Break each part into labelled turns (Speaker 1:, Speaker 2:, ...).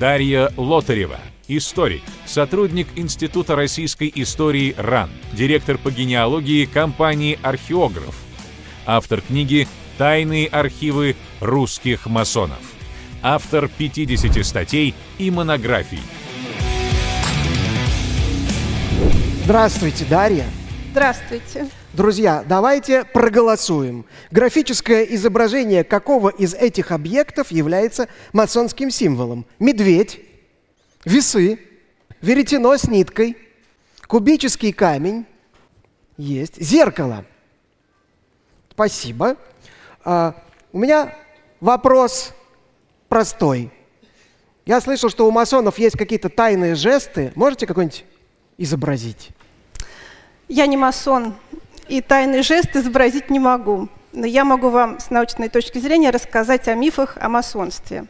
Speaker 1: Дарья Лотарева, историк, сотрудник Института российской истории РАН, директор по генеалогии компании «Археограф», автор книги «Тайные архивы русских масонов», автор 50 статей и монографий.
Speaker 2: Здравствуйте, Дарья.
Speaker 3: Здравствуйте.
Speaker 2: Друзья, давайте проголосуем. Графическое изображение какого из этих объектов является масонским символом? Медведь, весы, веретено с ниткой, кубический камень, есть, зеркало. Спасибо. А, у меня вопрос простой. Я слышал, что у масонов есть какие-то тайные жесты. Можете какой-нибудь изобразить?
Speaker 3: Я не масон, и тайный жест изобразить не могу. Но я могу вам с научной точки зрения рассказать о мифах о масонстве.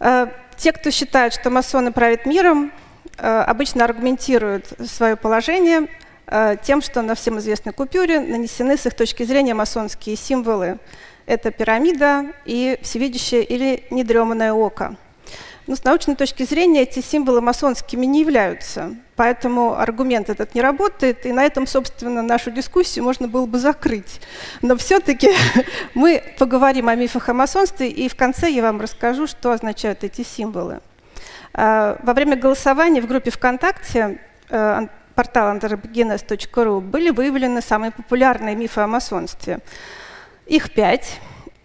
Speaker 3: Э, те, кто считает, что масоны правят миром, э, обычно аргументируют свое положение э, тем, что на всем известной купюре нанесены с их точки зрения масонские символы. Это пирамида и всевидящее или недреманное око – но с научной точки зрения эти символы масонскими не являются. Поэтому аргумент этот не работает, и на этом, собственно, нашу дискуссию можно было бы закрыть. Но все-таки мы поговорим о мифах о масонстве, и в конце я вам расскажу, что означают эти символы. А, во время голосования в группе ВКонтакте э, портала anthropogenes.ru были выявлены самые популярные мифы о масонстве. Их пять.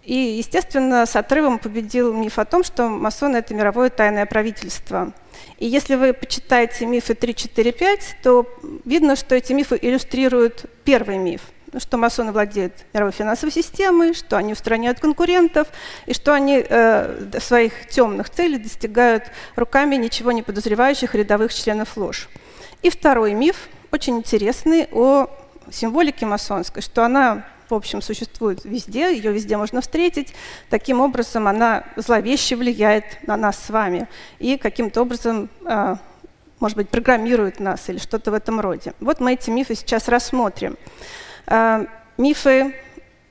Speaker 3: И, естественно, с отрывом победил миф о том, что масоны — это мировое тайное правительство. И если вы почитаете мифы 3, 4, 5, то видно, что эти мифы иллюстрируют первый миф что масоны владеют мировой финансовой системой, что они устраняют конкурентов, и что они э, своих темных целей достигают руками ничего не подозревающих рядовых членов ложь. И второй миф, очень интересный, о символике масонской, что она в общем, существует везде, ее везде можно встретить. Таким образом, она зловеще влияет на нас с вами и каким-то образом, а, может быть, программирует нас или что-то в этом роде. Вот мы эти мифы сейчас рассмотрим. А, мифы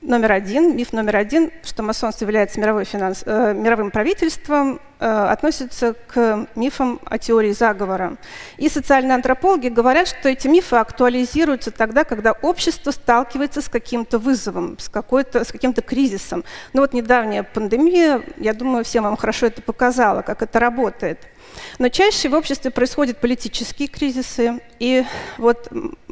Speaker 3: номер один, миф номер один, что масонство является мировой финанс, э, мировым правительством, э, относится к мифам о теории заговора. И социальные антропологи говорят, что эти мифы актуализируются тогда, когда общество сталкивается с каким-то вызовом, с, с каким-то кризисом. Ну вот недавняя пандемия, я думаю, всем вам хорошо это показала, как это работает. Но чаще в обществе происходят политические кризисы. И вот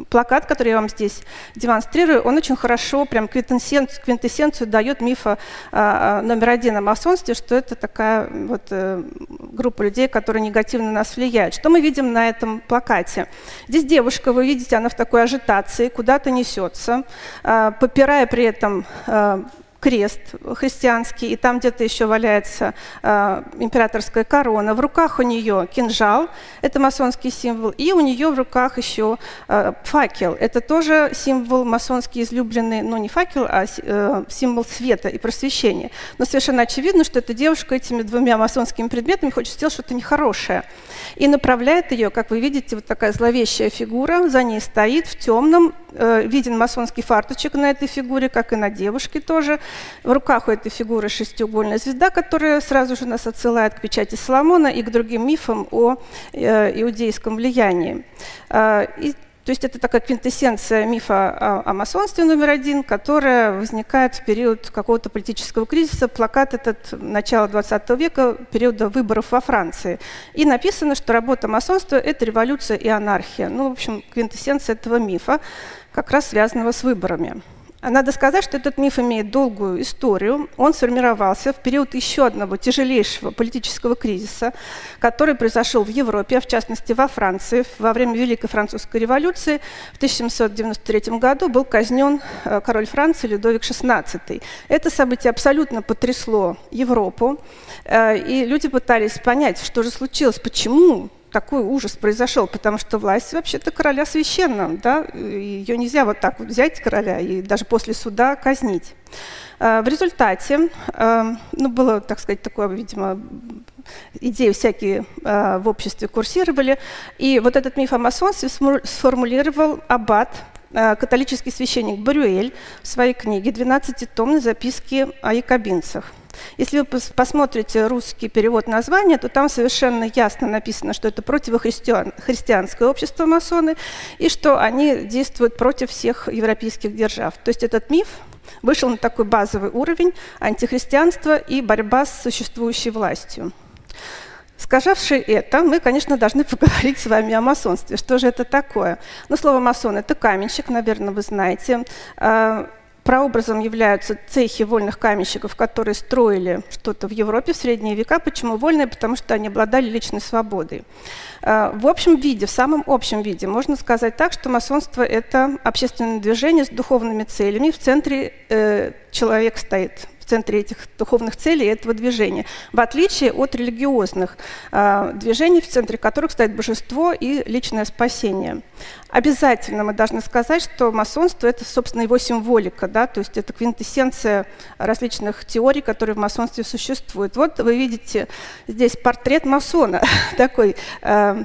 Speaker 3: плакат, который я вам здесь демонстрирую, он очень хорошо, прям квинтэссенцию, квинтэссенцию дает мифа а, а, номер один о масонстве, что это такая вот э, группа людей, которые негативно на нас влияют. Что мы видим на этом плакате? Здесь девушка, вы видите, она в такой ажитации, куда-то несется, э, попирая при этом э, крест христианский, и там где-то еще валяется э, императорская корона. В руках у нее кинжал, это масонский символ, и у нее в руках еще э, факел. Это тоже символ масонский излюбленный, ну не факел, а э, символ света и просвещения. Но совершенно очевидно, что эта девушка этими двумя масонскими предметами хочет сделать что-то нехорошее. И направляет ее, как вы видите, вот такая зловещая фигура, за ней стоит в темном, э, виден масонский фарточек на этой фигуре, как и на девушке тоже. В руках у этой фигуры шестиугольная звезда, которая сразу же нас отсылает к печати Соломона и к другим мифам о э, иудейском влиянии. Э, и то есть это такая квинтэссенция мифа о, о масонстве номер один, которая возникает в период какого-то политического кризиса. Плакат этот начала 20 века, периода выборов во Франции. И написано, что работа масонства – это революция и анархия. Ну, в общем, квинтэссенция этого мифа, как раз связанного с выборами. Надо сказать, что этот миф имеет долгую историю. Он сформировался в период еще одного тяжелейшего политического кризиса, который произошел в Европе, а в частности во Франции. Во время Великой Французской революции в 1793 году был казнен э, король Франции Людовик XVI. Это событие абсолютно потрясло Европу, э, и люди пытались понять, что же случилось, почему такой ужас произошел, потому что власть вообще-то короля священна, да, ее нельзя вот так вот взять короля и даже после суда казнить. А, в результате, а, ну, было, так сказать, такое, видимо, идеи всякие а, в обществе курсировали, и вот этот миф о масонстве сформулировал аббат католический священник Барюэль в своей книге «12-томной записки о якобинцах». Если вы посмотрите русский перевод названия, то там совершенно ясно написано, что это противохристианское общество масоны и что они действуют против всех европейских держав. То есть этот миф вышел на такой базовый уровень антихристианства и борьба с существующей властью. Сказавши это, мы, конечно, должны поговорить с вами о масонстве. Что же это такое? Ну, слово «масон» — это каменщик, наверное, вы знаете. Прообразом являются цехи вольных каменщиков, которые строили что-то в Европе в средние века. Почему вольные? Потому что они обладали личной свободой. А, в общем виде, в самом общем виде, можно сказать так, что масонство – это общественное движение с духовными целями. В центре э, человек стоит, в центре этих духовных целей этого движения, в отличие от религиозных э, движений, в центре которых стоит божество и личное спасение. Обязательно мы должны сказать, что масонство – это, собственно, его символика, да, то есть это квинтэссенция различных теорий, которые в масонстве существуют. Вот вы видите здесь портрет масона, такой э,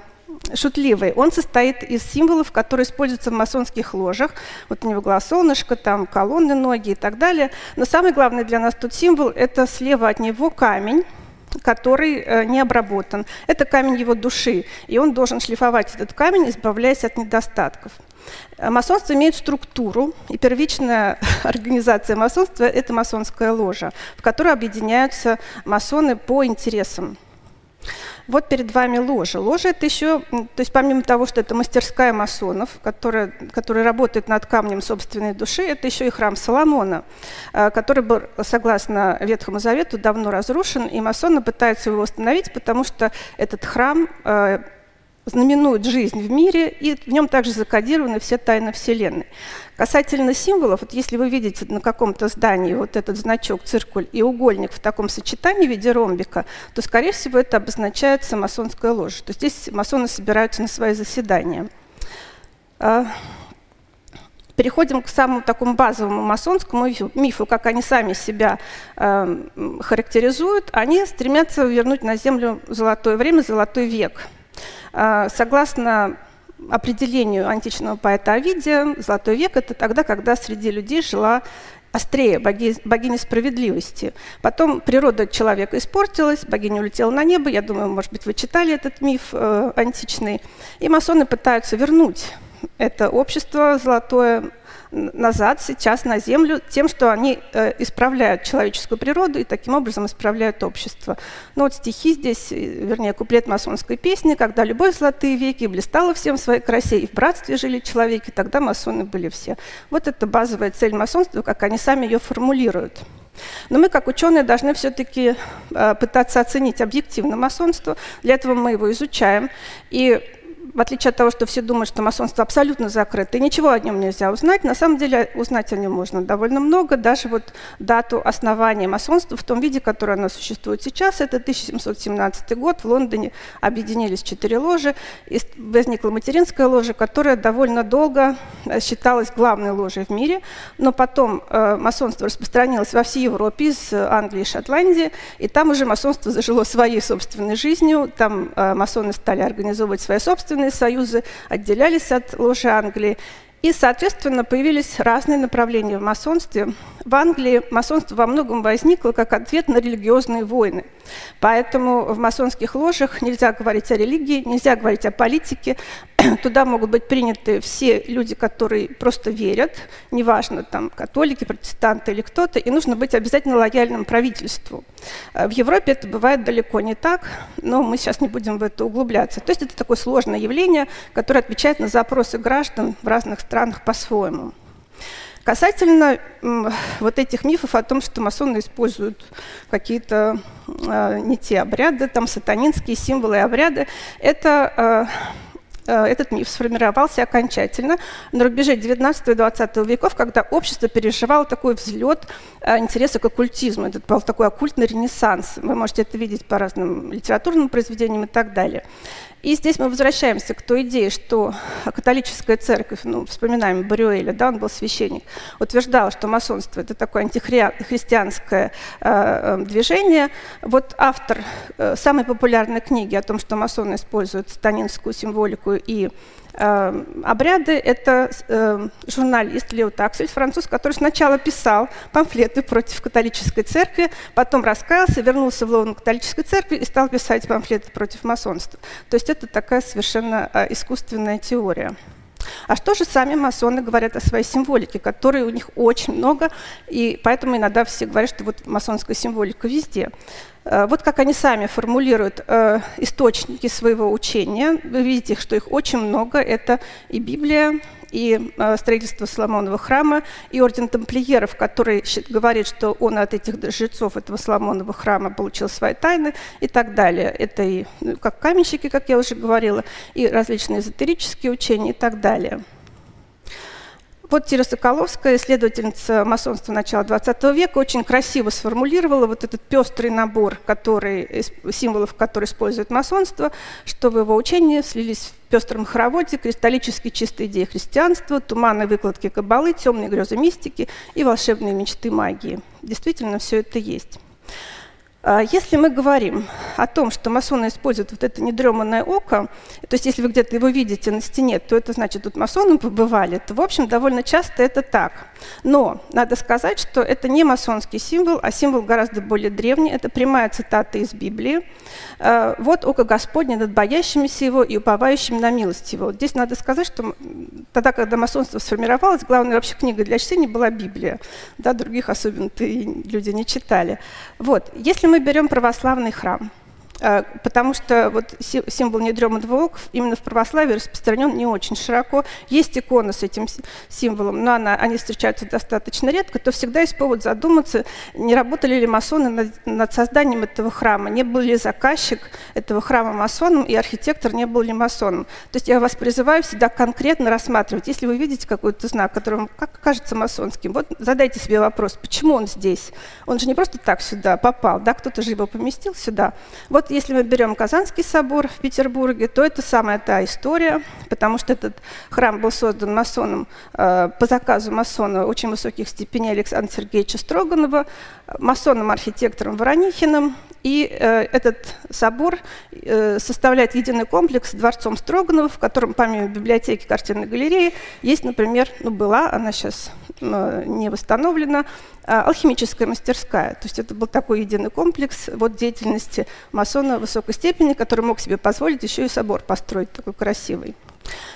Speaker 3: шутливый. Он состоит из символов, которые используются в масонских ложах. Вот у него глаз солнышко, там колонны, ноги и так далее. Но самый главный для нас тут символ – это слева от него камень, который э, не обработан. Это камень его души, и он должен шлифовать этот камень, избавляясь от недостатков. Э, масонство имеет структуру, и первичная организация масонства – это масонская ложа, в которой объединяются масоны по интересам. Вот перед вами ложа. Ложа – это еще, то есть помимо того, что это мастерская масонов, которая, которая работает над камнем собственной души, это еще и храм Соломона, э, который был, согласно Ветхому Завету, давно разрушен, и масоны пытаются его восстановить, потому что этот храм э, знаменует жизнь в мире, и в нем также закодированы все тайны Вселенной. Касательно символов, вот если вы видите на каком-то здании вот этот значок, циркуль и угольник в таком сочетании в виде ромбика, то, скорее всего, это обозначается масонская ложа. То есть здесь масоны собираются на свои заседания. А, переходим к самому такому базовому масонскому мифу, как они сами себя э, характеризуют. Они стремятся вернуть на Землю золотое время, золотой век – согласно определению античного поэта Овидия, Золотой век – это тогда, когда среди людей жила острее боги, богиня справедливости. Потом природа человека испортилась, богиня улетела на небо. Я думаю, может быть, вы читали этот миф э, античный. И масоны пытаются вернуть это общество золотое назад сейчас на Землю тем, что они э, исправляют человеческую природу и таким образом исправляют общество. Ну вот стихи здесь, э, вернее, куплет масонской песни, когда любовь золотые веки блистала всем в своей красе, и в братстве жили человеки, тогда масоны были все. Вот это базовая цель масонства, как они сами ее формулируют. Но мы, как ученые, должны все-таки э, пытаться оценить объективно масонство. Для этого мы его изучаем. И в отличие от того, что все думают, что масонство абсолютно закрыто, и ничего о нем нельзя узнать, на самом деле узнать о нем можно довольно много. Даже вот дату основания масонства в том виде, которое оно существует сейчас, это 1717 год. В Лондоне объединились четыре ложи, и возникла материнская ложа, которая довольно долго э, считалась главной ложей в мире, но потом э, масонство распространилось во всей Европе, из Англии и Шотландии, и там уже масонство зажило своей собственной жизнью, там э, масоны стали организовывать свои собственные собственные союзы, отделялись от ложи Англии. И, соответственно, появились разные направления в масонстве. В Англии масонство во многом возникло как ответ на религиозные войны. Поэтому в масонских ложах нельзя говорить о религии, нельзя говорить о политике. Туда могут быть приняты все люди, которые просто верят, неважно, там, католики, протестанты или кто-то, и нужно быть обязательно лояльным правительству. В Европе это бывает далеко не так, но мы сейчас не будем в это углубляться. То есть это такое сложное явление, которое отвечает на запросы граждан в разных странах по-своему. Касательно вот этих мифов о том, что масоны используют какие-то э, не те обряды, там сатанинские символы и обряды, это э, э, этот миф сформировался окончательно на рубеже 19 и 20 веков, когда общество переживало такой взлет интереса к оккультизму. Это был такой оккультный ренессанс. Вы можете это видеть по разным литературным произведениям и так далее. И здесь мы возвращаемся к той идее, что католическая церковь, ну, вспоминаем Барюэля, да, он был священник, утверждала, что масонство – это такое антихристианское э, э, движение. Вот автор э, самой популярной книги о том, что масоны используют станинскую символику и обряды. Это э, журналист Лео Таксель, француз, который сначала писал памфлеты против католической церкви, потом раскаялся, вернулся в лоно католической церкви и стал писать памфлеты против масонства. То есть это такая совершенно э, искусственная теория. А что же сами масоны говорят о своей символике, которой у них очень много, и поэтому иногда все говорят, что вот масонская символика везде. Э, вот как они сами формулируют э, источники своего учения. Вы видите, что их очень много. Это и Библия, и э, строительство Соломонова храма, и орден тамплиеров, который говорит, что он от этих жрецов этого Соломонова храма получил свои тайны и так далее. Это и ну, как каменщики, как я уже говорила, и различные эзотерические учения и так далее. Вот Тира Соколовская, исследовательница масонства начала XX века, очень красиво сформулировала вот этот пестрый набор который, символов, которые использует масонство, что в его учении слились в пестром хороводе кристаллически чистые идеи христианства, туманные выкладки кабалы, темные грезы мистики и волшебные мечты магии. Действительно, все это есть. А если мы говорим о том, что масоны используют вот это недреманное око, то есть если вы где-то его видите на стене, то это значит, тут масоны побывали, то, в общем, довольно часто это так. Но надо сказать, что это не масонский символ, а символ гораздо более древний. Это прямая цитата из Библии. А, «Вот око Господне над боящимися его и уповающими на милость его». Здесь надо сказать, что тогда, когда масонство сформировалось, главной вообще книгой для чтения была Библия. Да, других особенно люди не читали. Вот. Если мы берем православный храм, потому что вот символ недреманного ока именно в православии распространен не очень широко. Есть иконы с этим символом, но она, они встречаются достаточно редко, то всегда есть повод задуматься, не работали ли масоны над, над созданием этого храма, не был ли заказчик этого храма масоном и архитектор не был ли масоном. То есть я вас призываю всегда конкретно рассматривать. Если вы видите какой-то знак, который вам кажется масонским, вот задайте себе вопрос, почему он здесь? Он же не просто так сюда попал, да, кто-то же его поместил сюда. Вот если мы берем Казанский собор в Петербурге, то это самая та история, потому что этот храм был создан масоном э, по заказу масона очень высоких степеней Александра Сергеевича Строганова, масоном-архитектором Воронихиным. И э, этот собор э, составляет единый комплекс с дворцом Строганова, в котором помимо библиотеки картинной галереи есть, например, ну была, она сейчас не восстановлена, э, алхимическая мастерская. То есть это был такой единый комплекс вот, деятельности масона высокой степени, который мог себе позволить еще и собор построить такой красивый.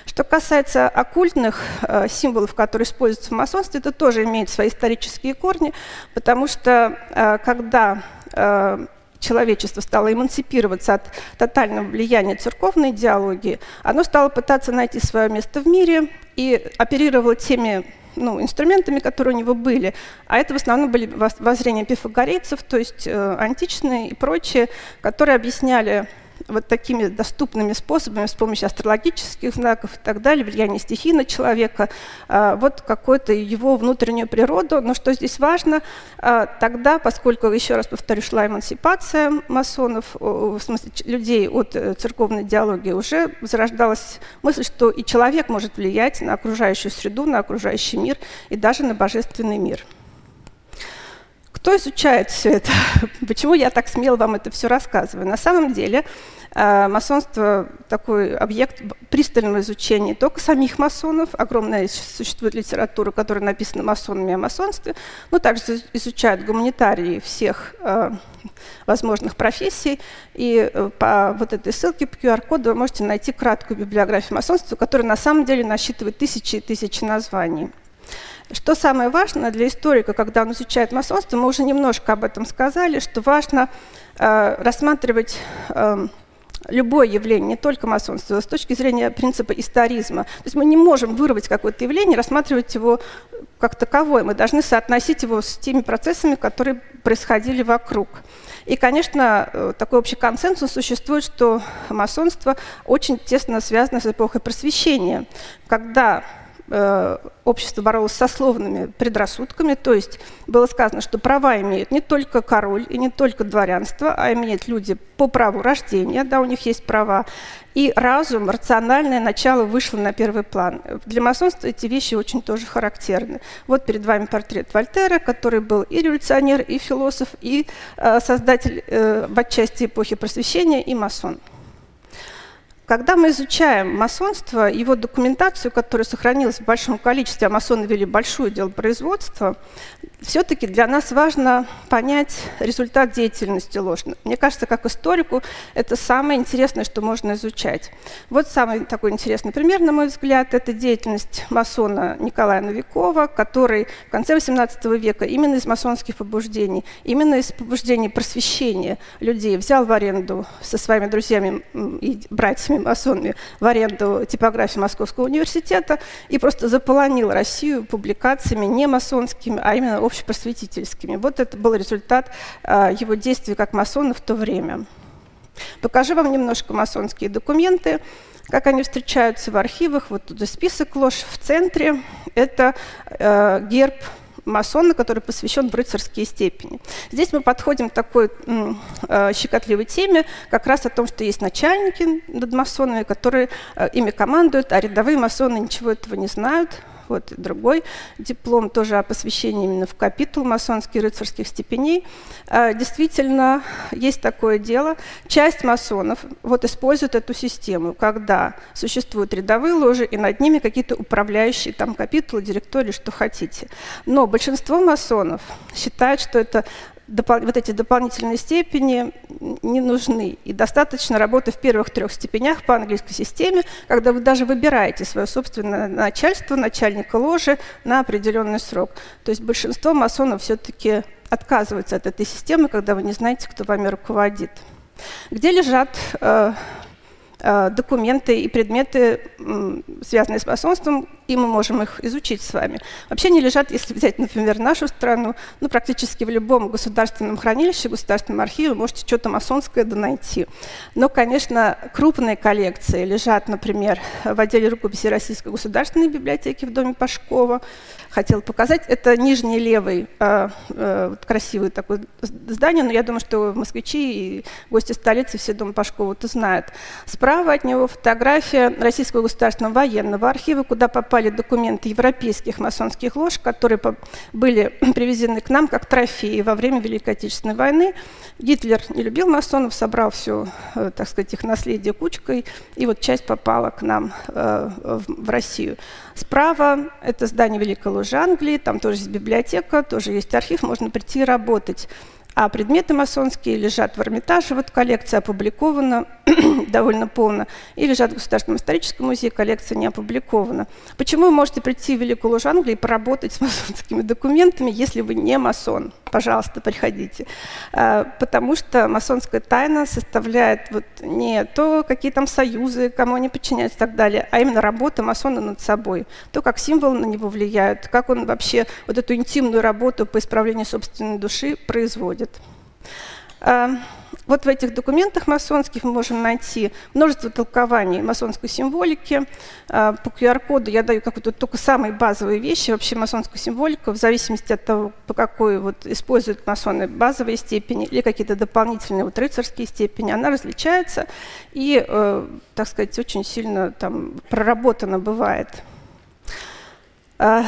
Speaker 3: Что касается оккультных э, символов, которые используются в масонстве, это тоже имеет свои исторические корни, потому что э, когда э, человечество стало эмансипироваться от тотального влияния церковной идеологии, оно стало пытаться найти свое место в мире и оперировало теми ну, инструментами, которые у него были. А это в основном были воззрения пифагорейцев, то есть э, античные и прочие, которые объясняли вот такими доступными способами, с помощью астрологических знаков и так далее, влияние стихий на человека, а, вот какую-то его внутреннюю природу. Но что здесь важно, а, тогда, поскольку, еще раз повторю, шла эмансипация масонов, в смысле людей от э, церковной идеологии, уже зарождалась мысль, что и человек может влиять на окружающую среду, на окружающий мир и даже на божественный мир. Кто изучает все это? Почему я так смело вам это все рассказываю? На самом деле э, масонство такой объект пристального изучения только самих масонов, огромная существует литература, которая написана масонами о масонстве, но также изучают гуманитарии всех э, возможных профессий. И э, по вот этой ссылке по QR-коду вы можете найти краткую библиографию масонства, которая на самом деле насчитывает тысячи и тысячи названий. Что самое важное для историка, когда он изучает масонство, мы уже немножко об этом сказали, что важно э, рассматривать э, любое явление, не только масонство, с точки зрения принципа историзма. То есть мы не можем вырвать какое-то явление, рассматривать его как таковое. Мы должны соотносить его с теми процессами, которые происходили вокруг. И, конечно, э, такой общий консенсус существует, что масонство очень тесно связано с эпохой просвещения, когда общество боролось со словными предрассудками, то есть было сказано, что права имеют не только король и не только дворянство, а имеют люди по праву рождения, да, у них есть права, и разум, рациональное начало вышло на первый план. Для масонства эти вещи очень тоже характерны. Вот перед вами портрет Вольтера, который был и революционер, и философ, и э, создатель э, в отчасти эпохи просвещения, и масон. Когда мы изучаем масонство, его документацию, которая сохранилась в большом количестве, а масоны вели большое дело производства, все-таки для нас важно понять результат деятельности ложно. Мне кажется, как историку, это самое интересное, что можно изучать. Вот самый такой интересный пример, на мой взгляд, это деятельность масона Николая Новикова, который в конце XVIII века именно из масонских побуждений, именно из побуждений просвещения людей взял в аренду со своими друзьями и братьями масонами в аренду типографию Московского университета и просто заполонил Россию публикациями не масонскими, а именно общепросветительскими. Вот это был результат а, его действий как масона в то время. Покажу вам немножко масонские документы, как они встречаются в архивах. Вот тут список ложь в центре. Это э, герб масона, который посвящен в рыцарские степени. Здесь мы подходим к такой э, щекотливой теме, как раз о том, что есть начальники над масонами, которые э, ими командуют, а рядовые масоны ничего этого не знают, вот другой диплом тоже о посвящении именно в капитул масонских рыцарских степеней. А, действительно, есть такое дело. Часть масонов вот использует эту систему, когда существуют рядовые ложи, и над ними какие-то управляющие там капитулы, директории, что хотите. Но большинство масонов считают, что это вот эти дополнительные степени не нужны. И достаточно работы в первых трех степенях по английской системе, когда вы даже выбираете свое собственное начальство, начальника ложи на определенный срок. То есть большинство масонов все-таки отказываются от этой системы, когда вы не знаете, кто вами руководит. Где лежат э, Э, документы и предметы, связанные с масонством, и мы можем их изучить с вами. Вообще они лежат, если взять, например, нашу страну, ну, практически в любом государственном хранилище, государственном архиве можете что-то масонское найти. Но, конечно, крупные коллекции лежат, например, в отделе рукописи Российской государственной библиотеки в доме Пашкова, хотел показать. Это нижний левый, э, э, красивый такое здание, но я думаю, что москвичи и гости столицы все дом Пашкова-то знают. Справа от него фотография Российского государственного военного архива, куда попали документы европейских масонских лож, которые были привезены к нам как трофеи во время Великой Отечественной войны. Гитлер не любил масонов, собрал все, э, так сказать, их наследие кучкой, и вот часть попала к нам э, в Россию. Справа это здание Великой Ложи Англии, там тоже есть библиотека, тоже есть архив, можно прийти работать. А предметы масонские лежат в Эрмитаже, вот коллекция опубликована довольно полно, и лежат в Государственном историческом музее, коллекция не опубликована. Почему вы можете прийти в Великую Ложь Англии и поработать с масонскими документами, если вы не масон? Пожалуйста, приходите. А, потому что масонская тайна составляет вот не то, какие там союзы, кому они подчиняются и так далее, а именно работа масона над собой. То, как символы на него влияют, как он вообще вот эту интимную работу по исправлению собственной души производит происходит. А, вот в этих документах масонских мы можем найти множество толкований масонской символики. А, по QR-коду я даю какую-то только самые базовые вещи, вообще масонскую символику, в зависимости от того, по какой вот используют масоны базовые степени или какие-то дополнительные вот рыцарские степени, она различается и, э, так сказать, очень сильно там проработана бывает. А,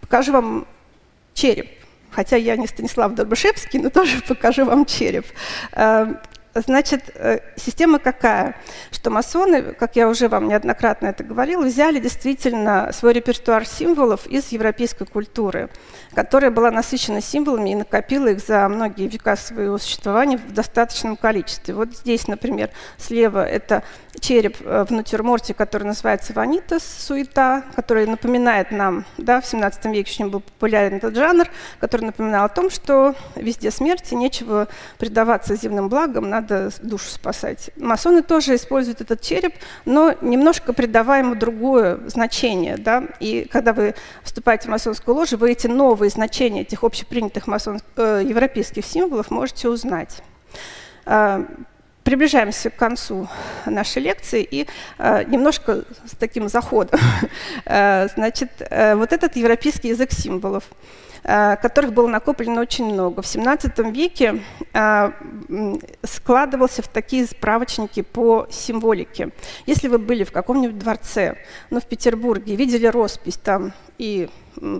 Speaker 3: покажу вам череп хотя я не Станислав Дорбышевский, но тоже покажу вам череп. Эм, Значит, э, система какая? Что масоны, как я уже вам неоднократно это говорила, взяли действительно свой репертуар символов из европейской культуры, которая была насыщена символами и накопила их за многие века своего существования в достаточном количестве. Вот здесь, например, слева это череп э, в натюрморте, который называется «Ванитас», суета, который напоминает нам, да, в 17 веке очень был популярен этот жанр, который напоминал о том, что везде смерти, нечего предаваться земным благам, надо душу спасать. Масоны тоже используют этот череп, но немножко придавая ему другое значение. Да? И когда вы вступаете в масонскую ложу, вы эти новые значения этих общепринятых масон... э, европейских символов можете узнать. Приближаемся к концу нашей лекции и э, немножко с таким заходом. э, значит, э, вот этот европейский язык символов – Э, которых было накоплено очень много. В XVII веке э, складывался в такие справочники по символике. Если вы были в каком-нибудь дворце, ну, в Петербурге, видели роспись, там и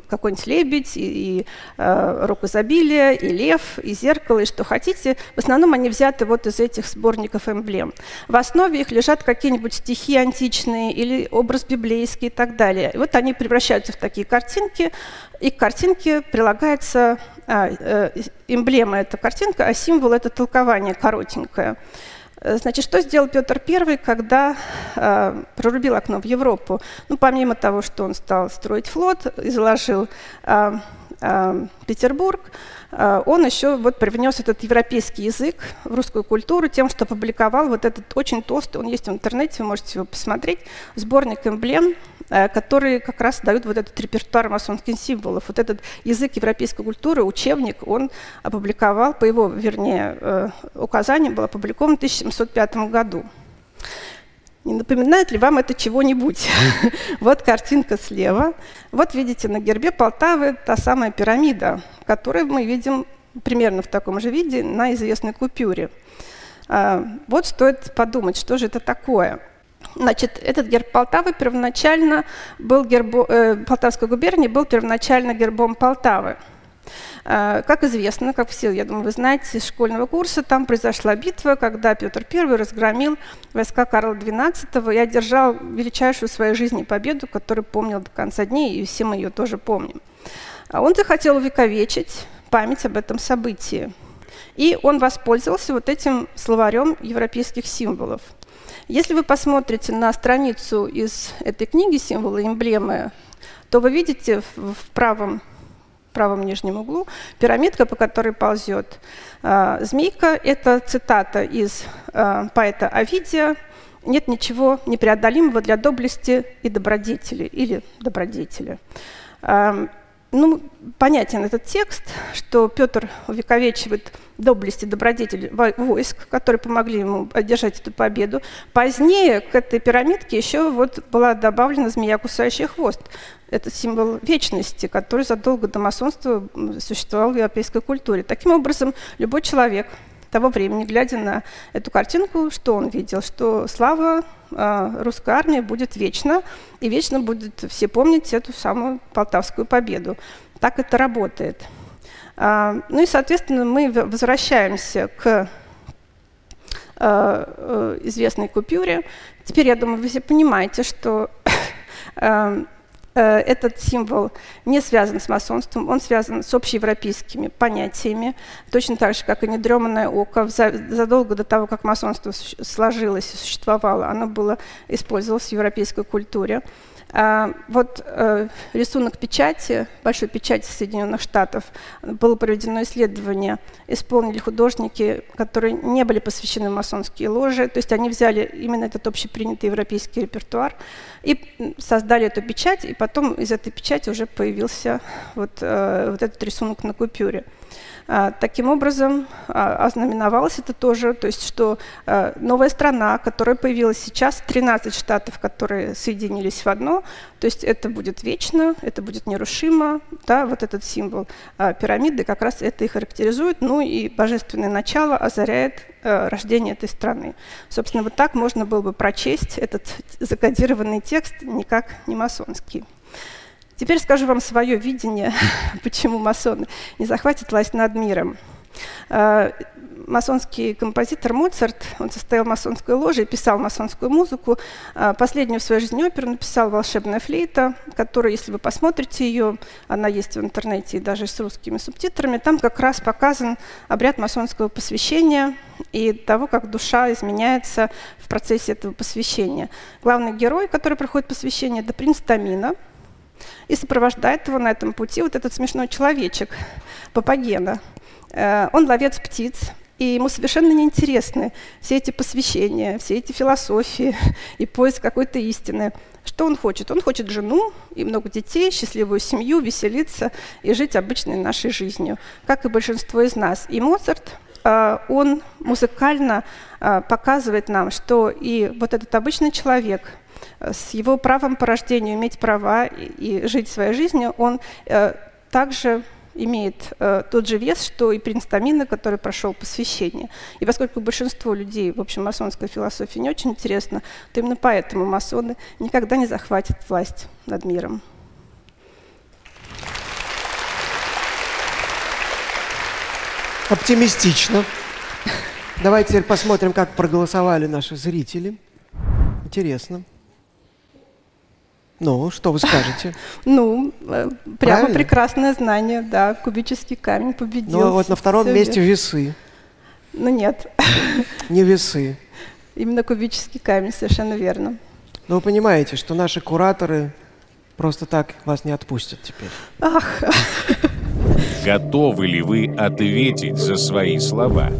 Speaker 3: какой-нибудь лебедь, и, и э, рок изобилия, и лев, и зеркало, и что хотите. В основном они взяты вот из этих сборников эмблем. В основе их лежат какие-нибудь стихи античные или образ библейский и так далее. И вот они превращаются в такие картинки, и к картинке прилагается а, э, эмблема – это картинка, а символ – это толкование коротенькое. Э, значит, что сделал Петр I, когда э, прорубил окно в Европу? Ну, помимо того, что он стал строить флот и заложил э, э, Петербург, э, он еще вот привнес этот европейский язык в русскую культуру тем, что опубликовал вот этот очень толстый, он есть в интернете, вы можете его посмотреть, сборник эмблем которые как раз дают вот этот репертуар масонских символов. Вот этот язык европейской культуры, учебник, он опубликовал, по его, вернее, э, указанию был опубликован в 1705 году. Не напоминает ли вам это чего-нибудь? вот картинка слева. Вот видите на гербе Полтавы та самая пирамида, которую мы видим примерно в таком же виде на известной купюре. А, вот стоит подумать, что же это такое – Значит, этот герб Полтавы первоначально был гербом, э, Полтавской губернии был первоначально гербом Полтавы. Э, как известно, как все, я думаю, вы знаете, из школьного курса, там произошла битва, когда Петр I разгромил войска Карла XII и одержал величайшую в своей жизни победу, которую помнил до конца дней, и все мы ее тоже помним. А он захотел увековечить память об этом событии. И он воспользовался вот этим словарем европейских символов – если вы посмотрите на страницу из этой книги «Символы и эмблемы», то вы видите в правом, правом нижнем углу пирамидка, по которой ползет э, змейка. Это цитата из э, поэта Овидия «Нет ничего непреодолимого для доблести и добродетели» или «добродетели». Э, ну, понятен этот текст, что Петр увековечивает доблести добродетель войск, которые помогли ему одержать эту победу. Позднее к этой пирамидке еще вот была добавлена змея, кусающая хвост. Это символ вечности, который задолго до масонства существовал в европейской культуре. Таким образом, любой человек того времени, глядя на эту картинку, что он видел? Что слава э, русской армии будет вечна, и вечно будут все помнить эту самую Полтавскую победу. Так это работает. А, ну и, соответственно, мы возвращаемся к э, известной купюре. Теперь, я думаю, вы все понимаете, что этот символ не связан с масонством, он связан с общеевропейскими понятиями, точно так же, как и недреманное око. Задолго до того, как масонство сложилось и существовало, оно было использовалось в европейской культуре. А, вот э, рисунок печати, большой печати Соединенных Штатов, было проведено исследование, исполнили художники, которые не были посвящены масонские ложи, то есть они взяли именно этот общепринятый европейский репертуар и создали эту печать, и потом из этой печати уже появился вот, э, вот этот рисунок на купюре. А, таким образом, а, ознаменовалось это тоже, то есть что а, новая страна, которая появилась сейчас, 13 штатов, которые соединились в одно, то есть это будет вечно, это будет нерушимо, да, вот этот символ пирамиды как раз это и характеризует, ну и божественное начало озаряет рождение этой страны. Собственно, вот так можно было бы прочесть этот закодированный текст, никак не масонский. Теперь скажу вам свое видение, почему масоны не захватят власть над миром. А, масонский композитор Моцарт, он состоял в масонской ложе и писал масонскую музыку. А, последнюю в своей жизни оперу написал «Волшебная флейта», которая, если вы посмотрите ее, она есть в интернете и даже с русскими субтитрами, там как раз показан обряд масонского посвящения и того, как душа изменяется в процессе этого посвящения. Главный герой, который проходит посвящение, это принц Тамина – и сопровождает его на этом пути вот этот смешной человечек, Папагена. Э, он ловец птиц, и ему совершенно неинтересны все эти посвящения, все эти философии и поиск какой-то истины. Что он хочет? Он хочет жену и много детей, счастливую семью, веселиться и жить обычной нашей жизнью, как и большинство из нас. И Моцарт, э, он музыкально э, показывает нам, что и вот этот обычный человек – с его правом по рождению иметь права и, и жить своей жизнью, он э, также имеет э, тот же вес, что и принц Тамина, который прошел посвящение. И поскольку большинство людей, в общем, масонской философии не очень интересно, то именно поэтому масоны никогда не захватят власть над миром.
Speaker 2: Оптимистично. Давайте теперь посмотрим, как проголосовали наши зрители. Интересно. Ну, что вы скажете?
Speaker 3: Ну, э, прямо Правильно? прекрасное знание, да. Кубический камень победил.
Speaker 2: Ну, вот на втором месте весы.
Speaker 3: Ну, нет.
Speaker 2: Не весы.
Speaker 3: Именно кубический камень, совершенно верно.
Speaker 2: Но вы понимаете, что наши кураторы просто так вас не отпустят теперь.
Speaker 3: Ах.
Speaker 1: Готовы ли вы ответить за свои слова?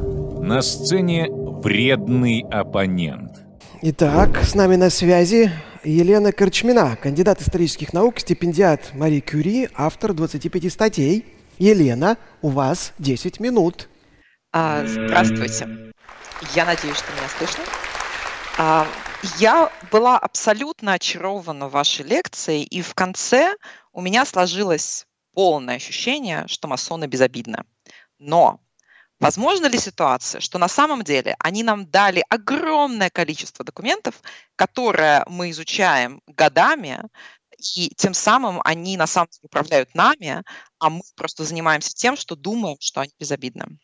Speaker 1: На сцене вредный оппонент.
Speaker 2: Итак, с нами на связи Елена Корчмина, кандидат исторических наук, стипендиат Мари Кюри, автор 25 статей. Елена, у вас 10 минут.
Speaker 4: А, здравствуйте. Я надеюсь, что меня слышно. А, я была абсолютно очарована вашей лекцией, и в конце у меня сложилось полное ощущение, что масоны безобидны. Но возможно ли ситуация, что на самом деле они нам дали огромное количество документов, которые мы изучаем годами, и тем самым они на самом деле управляют нами, а мы просто занимаемся тем, что думаем, что они безобидны?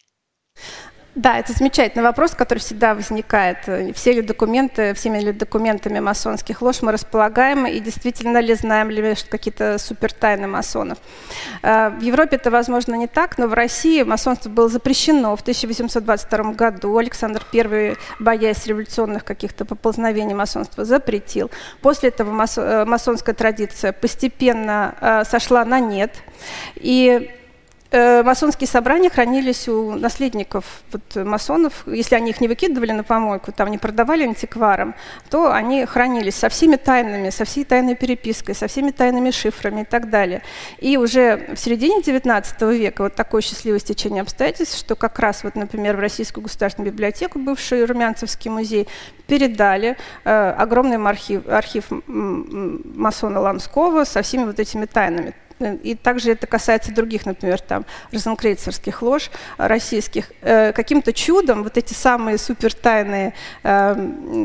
Speaker 3: Да, это замечательный вопрос, который всегда возникает. Все ли документы, всеми ли документами масонских лож мы располагаем, и действительно ли знаем ли какие-то супертайны масонов. Э, в Европе это, возможно, не так, но в России масонство было запрещено в 1822 году. Александр I, боясь революционных каких-то поползновений масонства, запретил. После этого э, масонская традиция постепенно э, сошла на нет. И Э, масонские собрания хранились у наследников вот, масонов. Если они их не выкидывали на помойку, там не продавали антикварам, то они хранились со всеми тайнами, со всей тайной перепиской, со всеми тайными шифрами и так далее. И уже в середине XIX века вот такое счастливое стечение обстоятельств, что как раз, вот, например, в Российскую государственную библиотеку, бывший Румянцевский музей, передали э, огромный архив, архив масона Ланского со всеми вот этими тайнами. И также это касается других, например, там, розенкрейцерских лож российских. Э, каким-то чудом вот эти самые супертайные э,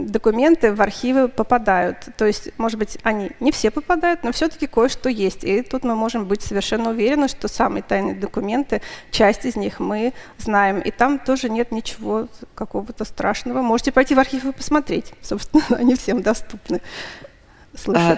Speaker 3: документы в архивы попадают. То есть, может быть, они не все попадают, но все-таки кое-что есть. И тут мы можем быть совершенно уверены, что самые тайные документы, часть из них мы знаем. И там тоже нет ничего какого-то страшного. Можете пойти в архив и посмотреть. Собственно, они всем доступны.
Speaker 4: Слушай.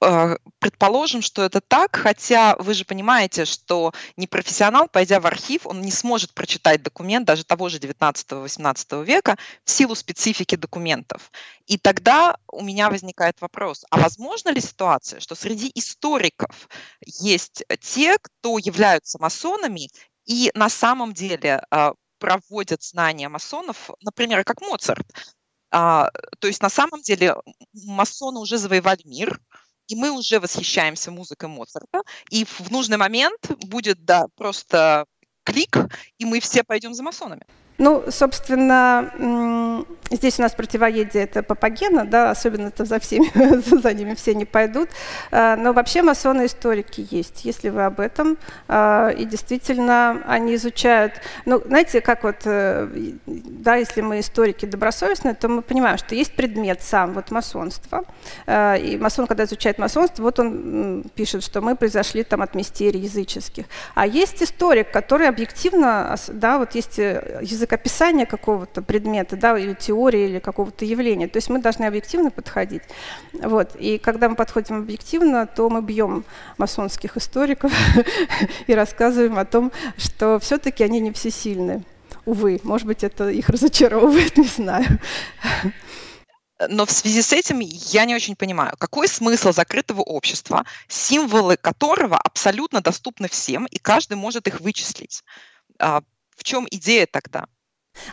Speaker 4: А, предположим, что это так, хотя вы же понимаете, что непрофессионал, пойдя в архив, он не сможет прочитать документ даже того же 19-18 века в силу специфики документов. И тогда у меня возникает вопрос, а возможно ли ситуация, что среди историков есть те, кто являются масонами и на самом деле а, проводят знания масонов, например, как Моцарт, а, то есть на самом деле масоны уже завоевали мир, и мы уже восхищаемся музыкой Моцарта, и в нужный момент будет, да, просто клик, и мы все пойдем за масонами.
Speaker 3: Ну, собственно, здесь у нас противоедие это Папагена, да, особенно это за всеми, за ними все не пойдут. А, но вообще масоны-историки есть, если вы об этом. А, и действительно, они изучают, ну, знаете, как вот, э, да, если мы историки добросовестные, то мы понимаем, что есть предмет сам, вот масонство. А, и масон, когда изучает масонство, вот он пишет, что мы произошли там от мистерий языческих. А есть историк, который объективно, да, вот есть э, язык язык описания какого-то предмета, да, или теории, или какого-то явления. То есть мы должны объективно подходить. Вот. И когда мы подходим объективно, то мы бьем масонских историков и рассказываем о том, что все-таки они не всесильны. Увы, может быть, это их разочаровывает, не знаю.
Speaker 4: Но в связи с этим я не очень понимаю, какой смысл закрытого общества, символы которого абсолютно доступны всем, и каждый может их вычислить. А, в чем идея тогда?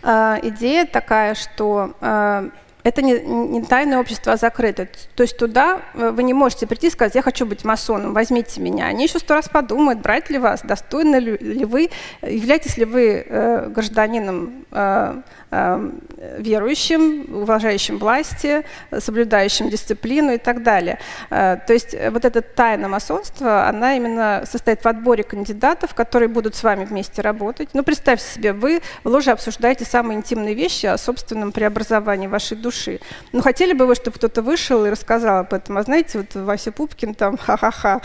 Speaker 3: А, идея такая, что а, это не, не тайное общество, а закрытое. То есть туда э, вы не можете прийти и сказать, я хочу быть масоном, возьмите меня. Они еще сто раз подумают, брать ли вас, достойны ли, вы, являетесь ли вы э, гражданином э, верующим, уважающим власти, соблюдающим дисциплину и так далее. Э, то есть вот это тайна масонства, она именно состоит в отборе кандидатов, которые будут с вами вместе работать. Ну, представьте себе, вы в ложе обсуждаете самые интимные вещи о собственном преобразовании вашей души. Ну, хотели бы вы, чтобы кто-то вышел и рассказал об этом? А знаете, вот Вася Пупкин там, ха-ха-ха,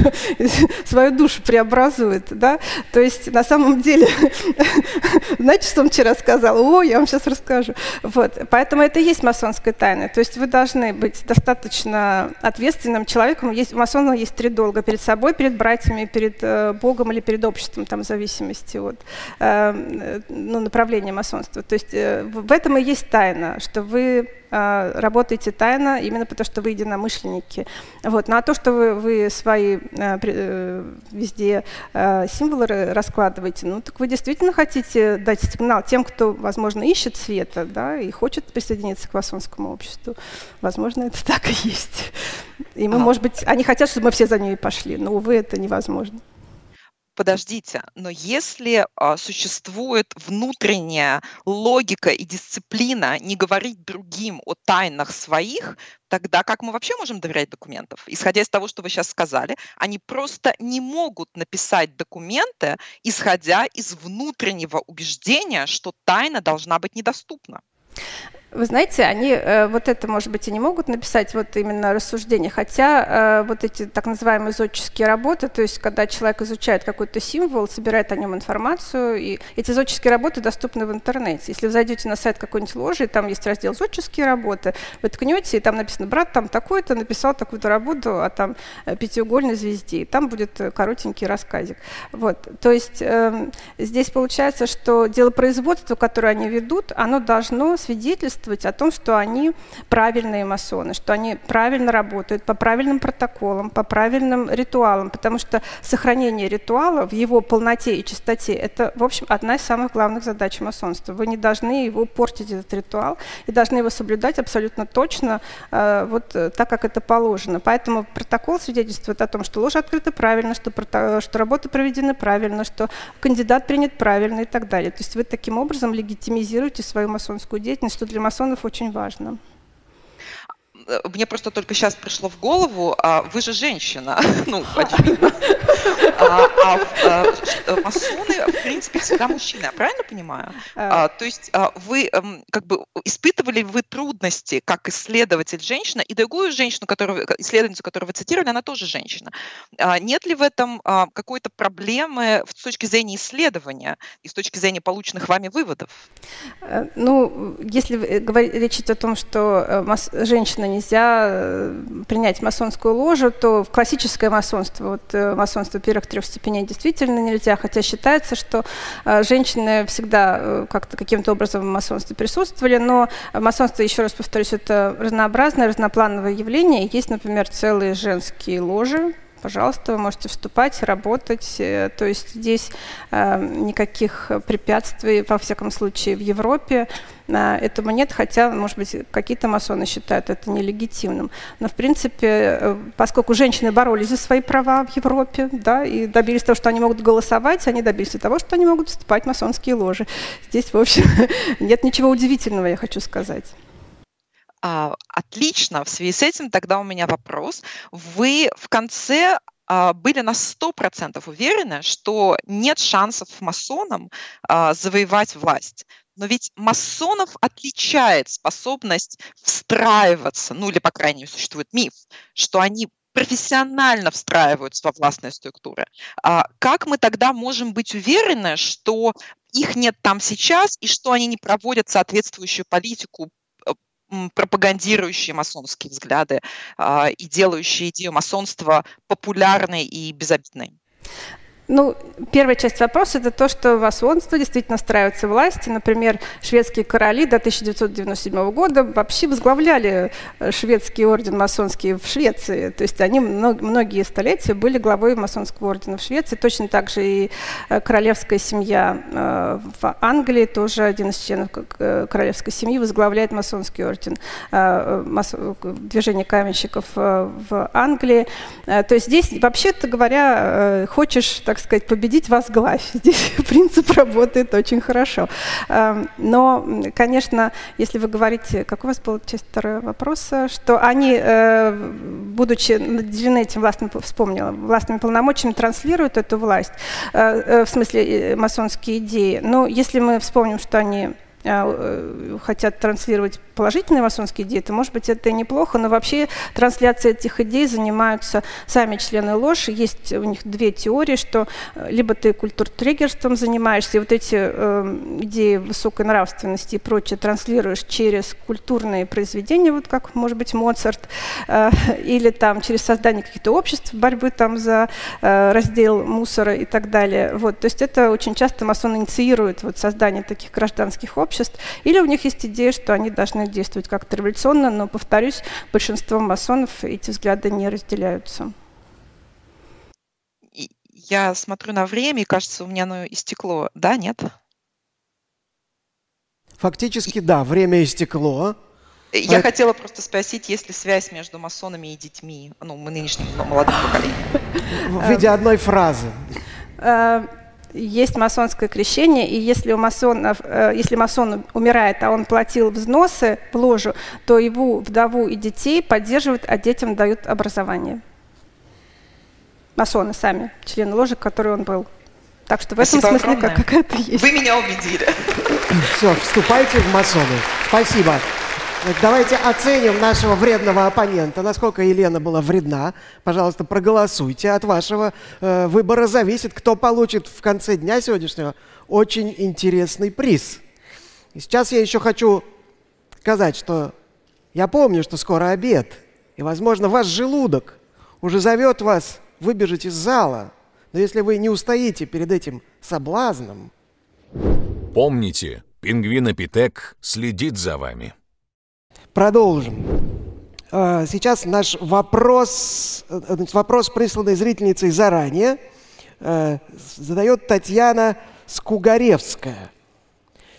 Speaker 3: свою душу преобразует, да? То есть, на самом деле, знаете, что он вчера сказал? О, я вам сейчас расскажу. Вот, поэтому это и есть масонская тайна. То есть вы должны быть достаточно ответственным человеком. Есть, у масона есть три долга перед собой, перед братьями, перед э, Богом или перед обществом, там, в зависимости от э, ну, направления масонства. То есть э, в этом и есть тайна, что вы работаете тайно именно потому, что вы единомышленники. Вот. Ну а то, что вы, вы свои э, э, везде э, символы раскладываете, ну так вы действительно хотите дать сигнал тем, кто, возможно, ищет света да, и хочет присоединиться к масонскому обществу. Возможно, это так и есть. И мы, а. может быть, они хотят, чтобы мы все за ними пошли, но, увы, это невозможно
Speaker 4: подождите, но если а, существует внутренняя логика и дисциплина не говорить другим о тайнах своих, тогда как мы вообще можем доверять документам? Исходя из того, что вы сейчас сказали, они просто не могут написать документы, исходя из внутреннего убеждения, что тайна должна быть недоступна.
Speaker 3: Вы знаете, они э, вот это, может быть, и не могут написать вот именно рассуждение, хотя э, вот эти так называемые зодческие работы, то есть когда человек изучает какой-то символ, собирает о нем информацию, и эти зодческие работы доступны в интернете. Если вы зайдете на сайт какой-нибудь ложи, там есть раздел «Зодческие работы», вы ткнете, и там написано «Брат там такой-то написал такую-то работу о там пятиугольной звезде», и там будет коротенький рассказик. Вот. То есть э, здесь получается, что дело производства, которое они ведут, оно должно свидетельствовать свидетельствовать о том, что они правильные масоны, что они правильно работают по правильным протоколам, по правильным ритуалам, потому что сохранение ритуала в его полноте и чистоте – это, в общем, одна из самых главных задач масонства. Вы не должны его портить, этот ритуал, и должны его соблюдать абсолютно точно, э, вот э, так, как это положено. Поэтому протокол свидетельствует о том, что ложь открыта правильно, что, что работы проведены правильно, что кандидат принят правильно и так далее. То есть вы таким образом легитимизируете свою масонскую деятельность, что для масонов масонов очень важно.
Speaker 4: Э, мне просто только сейчас пришло в голову, а вы же женщина, ну, очевидно. А, а, а масоны, в принципе, всегда мужчины, я правильно понимаю? А, то есть а, вы эм, как бы испытывали вы трудности как исследователь женщина, и другую женщину, которую, исследовательницу, которую вы цитировали, она тоже женщина. А, нет ли в этом а, какой-то проблемы с точки зрения исследования и с точки зрения полученных вами выводов?
Speaker 3: Э, ну, если речь идет о том, что э, женщина нельзя э, принять масонскую ложу, то в классическое масонство, вот э, масонство первых трех степеней действительно нельзя, хотя считается, что э, женщины всегда как-то каким-то образом в масонстве присутствовали, но масонство, еще раз повторюсь, это разнообразное, разноплановое явление. Есть, например, целые женские ложи, пожалуйста, вы можете вступать, работать. Э, то есть здесь э, никаких препятствий, во всяком случае, в Европе э, этому нет, хотя, может быть, какие-то масоны считают это нелегитимным. Но, в принципе, поскольку женщины боролись за свои права в Европе, да, и добились того, что они могут голосовать, они добились того, что они могут вступать в масонские ложи. Здесь, в общем, нет ничего удивительного, я хочу сказать.
Speaker 4: А, отлично. В связи с этим тогда у меня вопрос. Вы в конце а, были на 100% уверены, что нет шансов масонам а, завоевать власть. Но ведь масонов отличает способность встраиваться, ну или, по крайней мере, существует миф, что они профессионально встраиваются во властные структуры. А как мы тогда можем быть уверены, что их нет там сейчас и что они не проводят соответствующую политику пропагандирующие масонские взгляды а, и делающие идею масонства популярной и безобидной.
Speaker 3: Ну, первая часть вопроса – это то, что масонство действительно встраивается в власти. Например, шведские короли до 1997 года вообще возглавляли э, шведский орден масонский в Швеции. То есть они многие столетия были главой масонского ордена в Швеции. Точно так же и э, королевская семья э, в Англии, тоже один из членов королевской семьи возглавляет масонский орден. Движение каменщиков в Англии. То есть здесь, вообще-то говоря, хочешь, так сказать, победить возглавь. Здесь принцип работает очень хорошо. Эм, но, конечно, если вы говорите, как у вас была часть второго вопроса, что они, э, будучи наделены этим властным, вспомнила, властными полномочиями, транслируют эту власть, э, э, в смысле масонские идеи. Но если мы вспомним, что они хотят транслировать положительные масонские идеи, то, может быть, это и неплохо, но вообще трансляцией этих идей занимаются сами члены ложь. Есть у них две теории, что э, либо ты культуртриггерством занимаешься, и вот эти э, идеи высокой нравственности и прочее транслируешь через культурные произведения, вот как, может быть, Моцарт, э, или там через создание каких-то обществ, борьбы там за э, раздел мусора и так далее. Вот, то есть это очень часто масоны инициируют вот создание таких гражданских обществ, или у них есть идея, что они должны действовать как-то революционно, но, повторюсь, большинство масонов эти взгляды не разделяются.
Speaker 4: Я смотрю на время, и кажется, у меня оно истекло. Да, нет?
Speaker 2: Фактически, да, время истекло.
Speaker 4: Я Поэтому... хотела просто спросить, есть ли связь между масонами и детьми, ну, мы нынешним молодым поколением.
Speaker 2: В виде одной фразы.
Speaker 3: Есть масонское крещение, и если, у масонов, э, если масон умирает, а он платил взносы в ложу, то его вдову и детей поддерживают, а детям дают образование. Масоны сами, члены ложи, который он был. Так что в этом Спасибо смысле как, какая-то есть.
Speaker 4: Вы меня убедили.
Speaker 2: Все, вступайте в масоны. Спасибо. Давайте оценим нашего вредного оппонента. Насколько Елена была вредна. Пожалуйста, проголосуйте. От вашего э, выбора зависит, кто получит в конце дня сегодняшнего очень интересный приз. И сейчас я еще хочу сказать, что я помню, что скоро обед. И, возможно, ваш желудок уже зовет вас выбежать из зала. Но если вы не устоите перед этим соблазном...
Speaker 1: Помните, пингвинопитек следит за вами.
Speaker 2: Продолжим. А, сейчас наш вопрос, э, вопрос присланный зрительницей заранее, э, задает Татьяна Скугаревская.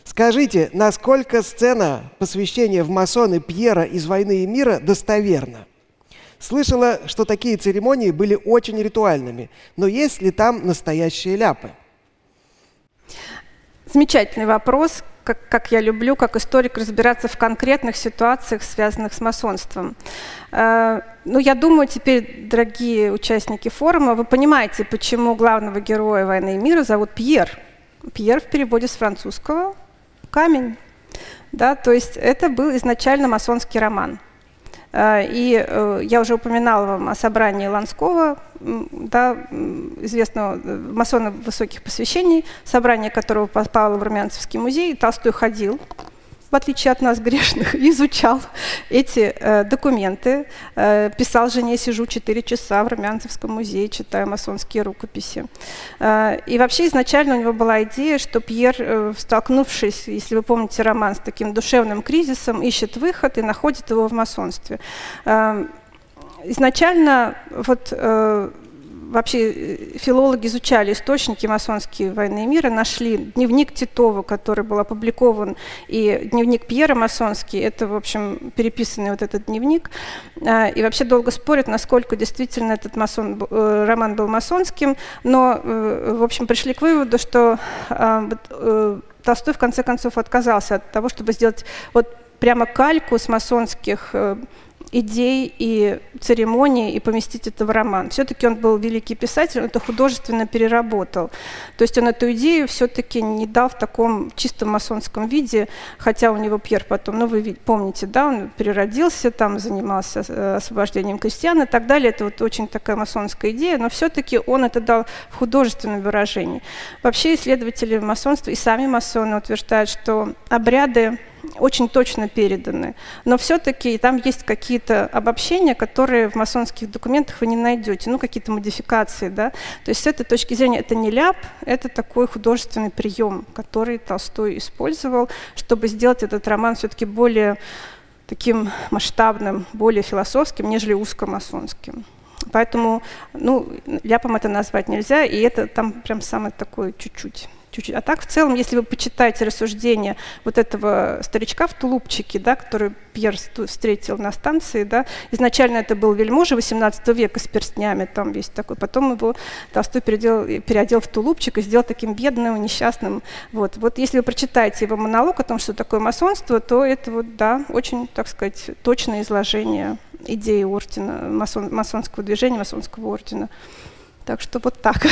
Speaker 2: Скажите, насколько сцена посвящения в масоны Пьера из «Войны и мира» достоверна? Слышала, что такие церемонии были очень ритуальными, но есть ли там настоящие ляпы?
Speaker 3: Замечательный вопрос как, как я люблю, как историк, разбираться в конкретных ситуациях, связанных с масонством. Э, ну, я думаю, теперь, дорогие участники форума, вы понимаете, почему главного героя «Войны и мира» зовут Пьер. Пьер в переводе с французского «камень». Да, то есть это был изначально масонский роман. Э, и э, я уже упоминала вам о собрании Ланского, да, известного э, масона высоких посвящений, собрание которого попало в Румянцевский музей. Толстой ходил в отличие от нас, грешных, изучал эти э, документы, э, писал жене, сижу 4 часа в Румянцевском музее, читаю масонские рукописи. Э, и вообще изначально у него была идея, что Пьер, э, столкнувшись, если вы помните роман, с таким душевным кризисом, ищет выход и находит его в масонстве. Э, изначально вот э, вообще э, филологи изучали источники масонские войны и мира, нашли дневник Титова, который был опубликован, и дневник Пьера масонский, это, в общем, переписанный вот этот дневник. А, и вообще долго спорят, насколько действительно этот масон, э, роман был масонским, но, э, в общем, пришли к выводу, что а, Толстой в конце концов отказался от того, чтобы сделать вот прямо кальку с масонских идей и церемоний и поместить это в роман. Все-таки он был великий писатель, он это художественно переработал. То есть он эту идею все-таки не дал в таком чистом масонском виде, хотя у него Пьер потом, ну вы помните, да, он переродился, там занимался э, освобождением крестьян и так далее. Это вот очень такая масонская идея, но все-таки он это дал в художественном выражении. Вообще исследователи масонства и сами масоны утверждают, что обряды очень точно переданы. Но все-таки там есть какие-то обобщения, которые в масонских документах вы не найдете, ну, какие-то модификации, да. То есть с этой точки зрения это не ляп, это такой художественный прием, который Толстой использовал, чтобы сделать этот роман все-таки более таким масштабным, более философским, нежели узкомасонским. Поэтому, ну, ляпом это назвать нельзя, и это там прям самое такое чуть-чуть чуть-чуть. А так, в целом, если вы почитаете рассуждения вот этого старичка в тулупчике, да, который Пьер встретил на станции, да, изначально это был вельможа 18 века с перстнями, там весь такой, потом его Толстой переодел, переодел в тулупчик и сделал таким бедным, несчастным. Вот. вот если вы прочитаете его монолог о том, что такое масонство, то это вот, да, очень, так сказать, точное изложение идеи ордена, масон, масонского движения, масонского ордена. Так что вот так.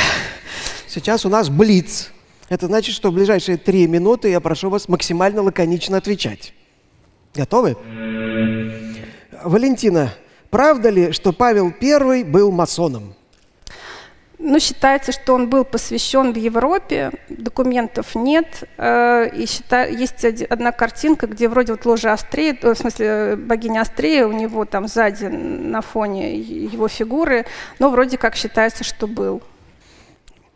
Speaker 2: Сейчас у нас блиц. Это значит, что в ближайшие три минуты я прошу вас максимально лаконично отвечать. Готовы? Валентина, правда ли, что Павел I был масоном?
Speaker 3: Ну, считается, что он был посвящен в Европе, документов нет. Э, и счита... есть одна картинка, где вроде вот ложа Астрея, в смысле богиня Астрея, у него там сзади на фоне его фигуры, но вроде как считается, что был.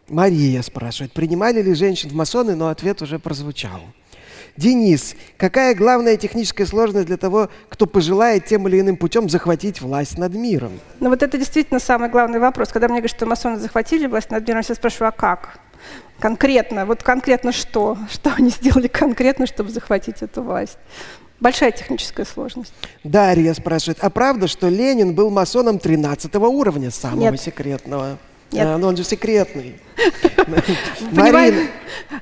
Speaker 2: Мария спрашивает, принимали ли женщин в масоны, но ответ уже прозвучал. Денис, какая главная техническая сложность для того, кто пожелает тем или иным путем захватить власть над миром?
Speaker 3: Ну вот это действительно самый главный вопрос. Когда мне говорят, что масоны захватили власть над миром, я спрашиваю, а как? Конкретно, вот конкретно что? Что они сделали конкретно, чтобы захватить эту власть? Большая техническая сложность.
Speaker 2: Дарья спрашивает, а правда, что Ленин был масоном 13 уровня, самого Нет. секретного? Нет. А, но он же секретный.
Speaker 3: Марина.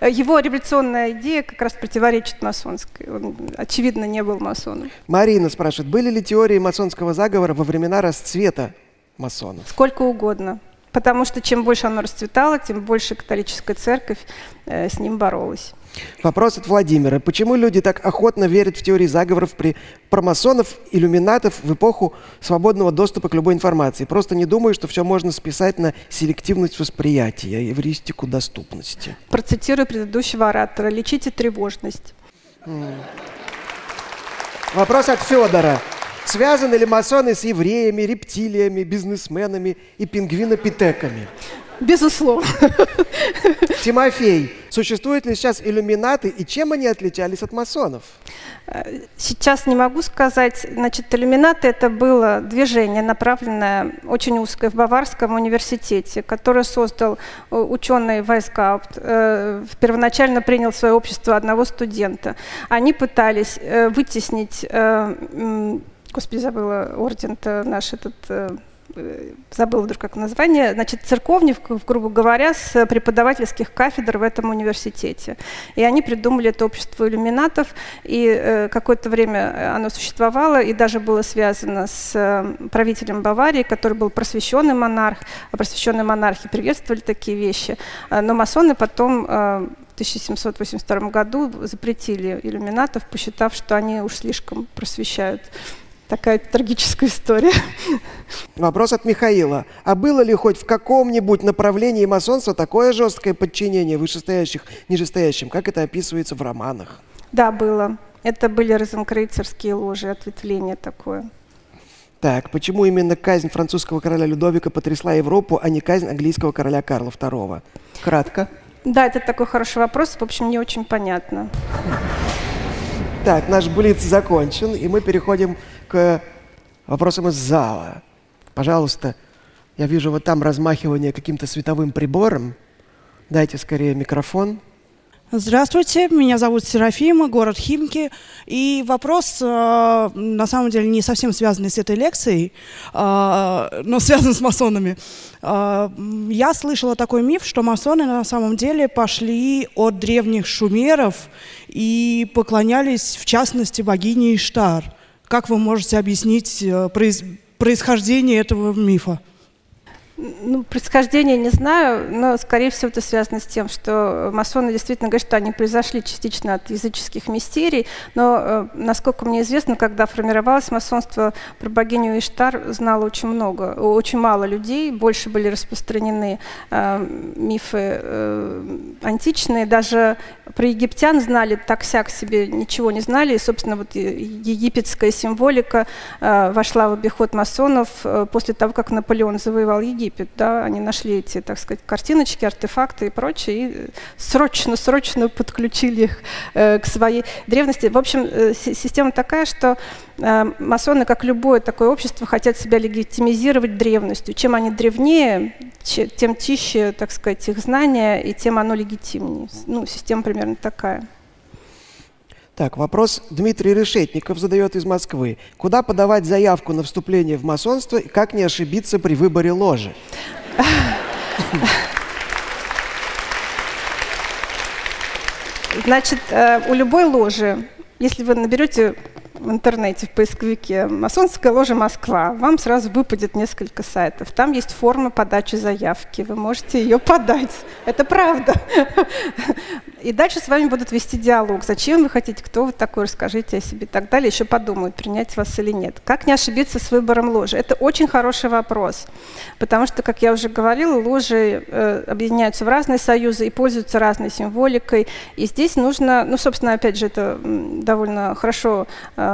Speaker 3: Его революционная идея как раз противоречит масонской. Он, очевидно, не был масоном.
Speaker 2: Марина спрашивает, были ли теории масонского заговора во времена расцвета масонов?
Speaker 3: Сколько угодно. Потому что чем больше оно расцветало, тем больше католическая церковь э, с ним боролась.
Speaker 2: Вопрос от Владимира. Почему люди так охотно верят в теории заговоров при промасонов, иллюминатов в эпоху свободного доступа к любой информации? Просто не думаю, что все можно списать на селективность восприятия, эвристику доступности.
Speaker 3: Процитирую предыдущего оратора. Лечите тревожность.
Speaker 2: Вопрос от Федора. Связаны ли масоны с евреями, рептилиями, бизнесменами и пингвинопитеками?
Speaker 3: Безусловно.
Speaker 2: Тимофей, существуют ли сейчас иллюминаты и чем они отличались от масонов?
Speaker 3: Сейчас не могу сказать. Значит, иллюминаты это было движение, направленное очень узкое в Баварском университете, которое создал э, ученый Вайсгаупт. Э, первоначально принял свое общество одного студента. Они пытались э, вытеснить, господи, забыла орден-то наш этот Э, забыла вдруг как название, значит, церковников, грубо говоря, с преподавательских кафедр в этом университете. И они придумали это общество иллюминатов, и э, какое-то время оно существовало, и даже было связано с э, правителем Баварии, который был просвещенный монарх, а просвещенные монархи приветствовали такие вещи. Э, но масоны потом э, в 1782 году запретили иллюминатов, посчитав, что они уж слишком просвещают Такая трагическая история.
Speaker 2: Вопрос от Михаила. А было ли хоть в каком-нибудь направлении масонства такое жесткое подчинение вышестоящих нижестоящим, как это описывается в романах?
Speaker 3: Да, было. Это были розенкрейцерские ложи, ответвление такое.
Speaker 2: Так, почему именно казнь французского короля Людовика потрясла Европу, а не казнь английского короля Карла II? Кратко.
Speaker 3: Да, это такой хороший вопрос. В общем, не очень понятно.
Speaker 2: Так, наш блиц закончен, и мы переходим к вопросам из зала. Пожалуйста, я вижу вот там размахивание каким-то световым прибором. Дайте скорее микрофон.
Speaker 5: Здравствуйте, меня зовут Серафима, город Химки. И вопрос, э, на самом деле, не совсем связанный с этой лекцией, э, но связан с масонами. Э, я слышала такой миф, что масоны на самом деле пошли от древних шумеров и поклонялись, в частности, богине Иштар. Как вы можете объяснить э, происхождение этого мифа?
Speaker 3: Ну, происхождение не знаю, но, скорее всего, это связано с тем, что масоны действительно говорят, что они произошли частично от языческих мистерий, но, э, насколько мне известно, когда формировалось масонство, про богиню Иштар знало очень много, очень мало людей, больше были распространены э, мифы э, античные, даже про египтян знали так-сяк себе, ничего не знали, и, собственно, вот египетская символика э, вошла в обиход масонов э, после того, как Наполеон завоевал Египет. Египет, да, они нашли эти, так сказать, картиночки, артефакты и прочее, и срочно-срочно подключили их э, к своей древности. В общем, э, система такая, что э, масоны, как любое такое общество, хотят себя легитимизировать древностью. Чем они древнее, тем чище, так сказать, их знания, и тем оно легитимнее. Ну, система примерно такая.
Speaker 2: Так, вопрос Дмитрий Решетников задает из Москвы. Куда подавать заявку на вступление в масонство и как не ошибиться при выборе ложи?
Speaker 3: Значит, э, у любой ложи, если вы наберете в интернете, в поисковике «Масонская ложа Москва», вам сразу выпадет несколько сайтов. Там есть форма подачи заявки, вы можете ее подать. Это правда. И дальше с вами будут вести диалог. Зачем вы хотите, кто вы такой, расскажите о себе и так далее. Еще подумают, принять вас или нет. Как не ошибиться с выбором ложи? Это очень хороший вопрос. Потому что, как я уже говорила, ложи э, объединяются в разные союзы и пользуются разной символикой. И здесь нужно, ну, собственно, опять же, это довольно хорошо, э,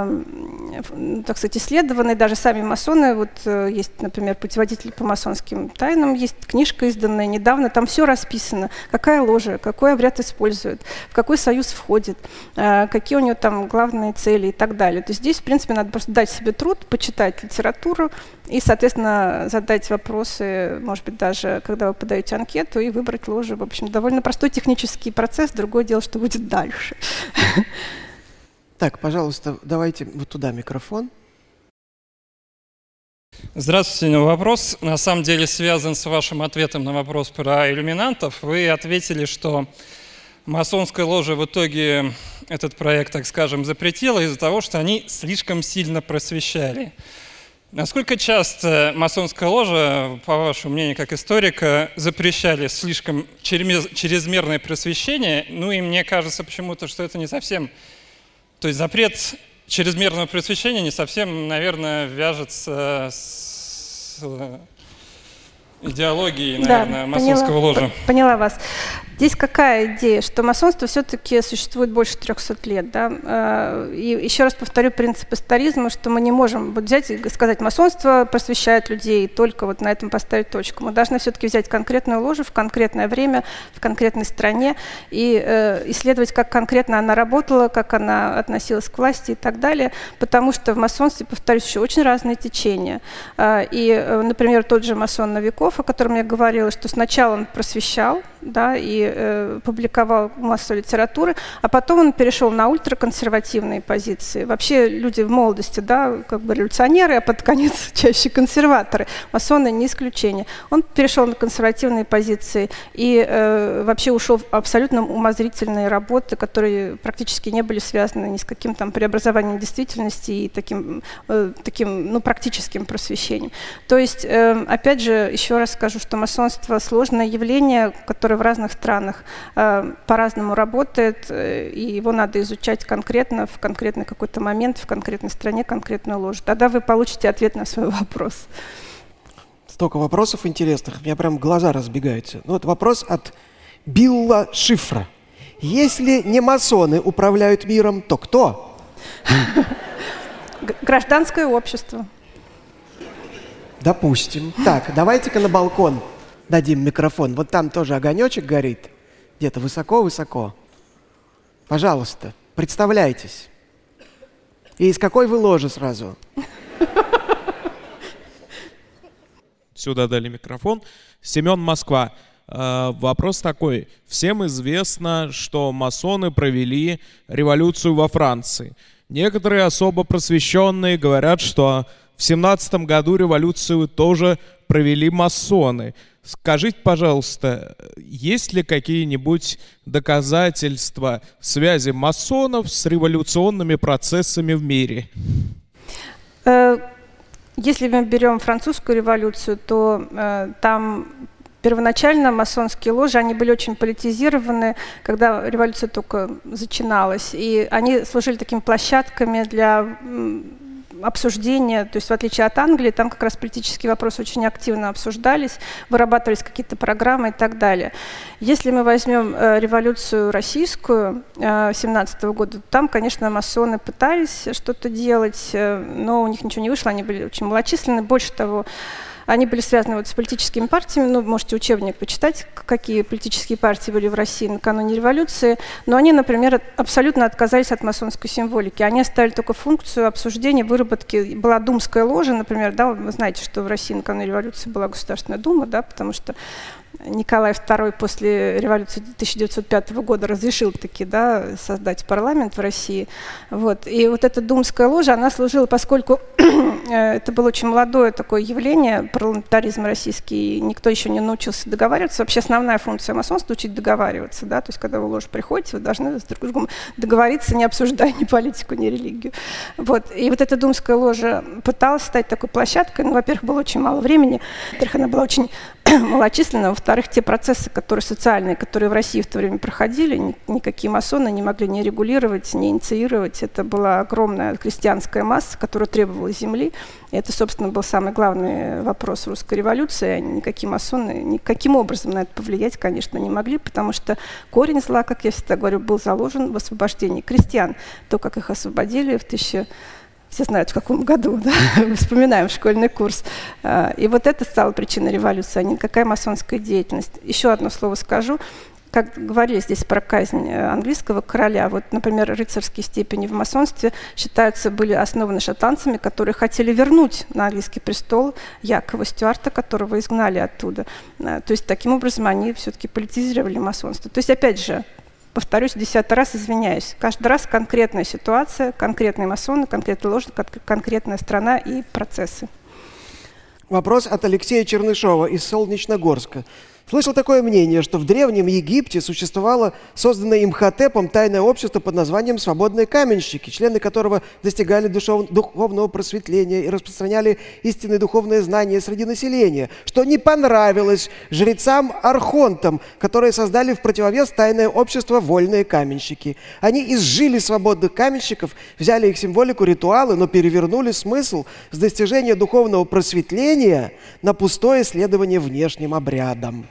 Speaker 3: так сказать, исследовано. И даже сами масоны, вот э, есть, например, путеводитель по масонским тайнам, есть книжка изданная недавно, там все расписано. Какая ложа, какой обряд использует, в какой союз входит, э, какие у него там главные цели и так далее. То есть здесь, в принципе, надо просто дать себе труд, почитать литературу и, соответственно, задать вопросы, может быть, даже когда вы подаете анкету и выбрать ложу. В общем, довольно простой технический процесс. Другое дело, что будет дальше.
Speaker 2: Так, пожалуйста, давайте вот туда микрофон.
Speaker 6: Здравствуйте. Вопрос на самом деле связан с вашим ответом на вопрос про иллюминантов. Вы ответили, что масонская ложа в итоге этот проект, так скажем, запретила из-за того, что они слишком сильно просвещали. Насколько часто масонская ложа, по вашему мнению, как историка, запрещали слишком чрезмерное просвещение? Ну и мне кажется почему-то, что это не совсем... То есть запрет чрезмерного просвещения не совсем, наверное, вяжется с идеологией, наверное, да, масонского
Speaker 3: поняла,
Speaker 6: ложа.
Speaker 3: Поняла вас. Здесь какая идея? Что масонство все-таки существует больше 300 лет. Да? Э, и еще раз повторю принцип историзма, что мы не можем вот взять и сказать, масонство просвещает людей, только вот на этом поставить точку. Мы должны все-таки взять конкретную ложу в конкретное время, в конкретной стране и э, исследовать, как конкретно она работала, как она относилась к власти и так далее, потому что в масонстве, повторюсь, еще очень разные течения. Э, и, э, например, тот же масон Новиков, о котором я говорила, что сначала он просвещал, да, и э, публиковал массу литературы, а потом он перешел на ультраконсервативные позиции. Вообще люди в молодости, да, как бы революционеры, а под конец чаще консерваторы. Масоны не исключение. Он перешел на консервативные позиции и э, вообще ушел в абсолютно умозрительные работы, которые практически не были связаны ни с каким там преобразованием действительности и таким, э, таким ну, практическим просвещением. То есть, э, опять же, еще раз скажу, что масонство сложное явление, которое в разных странах странах э, по-разному работает, э, и его надо изучать конкретно, в конкретный какой-то момент, в конкретной стране, конкретную ложь. Тогда вы получите ответ на свой вопрос.
Speaker 2: Столько вопросов интересных, у меня прям глаза разбегаются. Ну вот вопрос от Билла Шифра. Если не масоны управляют миром, то кто?
Speaker 3: Гражданское общество.
Speaker 2: Допустим. Так, давайте-ка на балкон дадим микрофон. Вот там тоже огонечек горит, где-то высоко-высоко. Пожалуйста, представляйтесь. И из какой вы ложи сразу?
Speaker 7: Сюда дали микрофон. Семен Москва. Э, вопрос такой. Всем известно, что масоны провели революцию во Франции. Некоторые особо просвещенные говорят, что в семнадцатом году революцию тоже провели масоны. Скажите, пожалуйста, есть ли какие-нибудь доказательства связи масонов с революционными процессами в мире?
Speaker 3: Э, если мы берем французскую революцию, то э, там первоначально масонские ложи, они были очень политизированы, когда революция только начиналась, и они служили такими площадками для обсуждения, то есть в отличие от Англии, там как раз политические вопросы очень активно обсуждались, вырабатывались какие-то программы и так далее. Если мы возьмем э, революцию российскую э, 17 года, там, конечно, масоны пытались что-то делать, э, но у них ничего не вышло, они были очень малочисленны. Больше того, они были связаны вот с политическими партиями. Ну, можете учебник почитать, какие политические партии были в России накануне революции. Но они, например, абсолютно отказались от масонской символики. Они оставили только функцию обсуждения, выработки. Была думская ложа, например, да, вы знаете, что в России накануне революции была Государственная дума, да, потому что Николай II после революции 1905 года разрешил таки да, создать парламент в России. Вот. И вот эта думская ложа, она служила, поскольку это было очень молодое такое явление, парламентаризм российский, никто еще не научился договариваться. Вообще основная функция масонства – учить договариваться. Да? То есть когда вы в ложу приходите, вы должны с друг другом договориться, не обсуждая ни политику, ни религию. Вот. И вот эта думская ложа пыталась стать такой площадкой. Ну, во-первых, было очень мало времени. Во-вторых, она была очень малочисленна. Во-вторых, те процессы, которые социальные, которые в России в то время проходили, никакие масоны не могли не регулировать, не инициировать. Это была огромная крестьянская масса, которая требовала земли. И это, собственно, был самый главный вопрос русской революции. Никакие масоны никаким образом на это повлиять, конечно, не могли, потому что корень зла, как я всегда говорю, был заложен в освобождении крестьян. То, как их освободили в 1000 все знают, в каком году, да? вспоминаем школьный курс. А, и вот это стало причиной революции, а не какая масонская деятельность. Еще одно слово скажу. Как говорили здесь про казнь э, английского короля, вот, например, рыцарские степени в масонстве считаются, были основаны шотландцами, которые хотели вернуть на английский престол Якова Стюарта, которого изгнали оттуда. А, то есть таким образом они все-таки политизировали масонство. То есть, опять же, повторюсь десятый раз, извиняюсь. Каждый раз конкретная ситуация, конкретные масоны, конкретная ложь, конкретная страна и процессы.
Speaker 2: Вопрос от Алексея Чернышова из Солнечногорска. Слышал такое мнение, что в Древнем Египте существовало созданное Имхотепом тайное общество под названием «Свободные каменщики», члены которого достигали душов... духовного просветления и распространяли истинные духовные знания среди населения, что не понравилось жрецам-архонтам, которые создали в противовес тайное общество «Вольные каменщики». Они изжили свободных каменщиков, взяли их символику, ритуалы, но перевернули смысл с достижения духовного просветления на пустое следование внешним обрядам.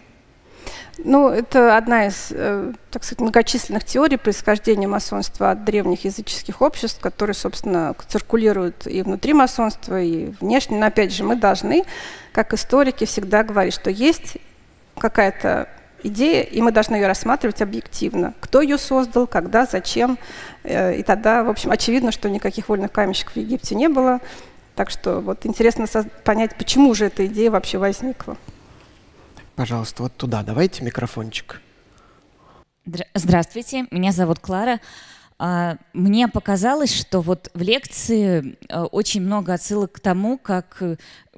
Speaker 3: Ну, это одна из, э, так сказать, многочисленных теорий происхождения масонства от древних языческих обществ, которые, собственно, циркулируют и внутри масонства, и внешне. Но, опять же, мы должны, как историки, всегда говорить, что есть какая-то идея, и мы должны ее рассматривать объективно. Кто ее создал, когда, зачем. Э, и тогда, в общем, очевидно, что никаких вольных каменщиков в Египте не было. Так что вот интересно понять, почему же эта идея вообще возникла.
Speaker 2: Пожалуйста, вот туда давайте микрофончик.
Speaker 8: Здравствуйте, меня зовут Клара. А, мне показалось, что вот в лекции э, очень много отсылок к тому, как э,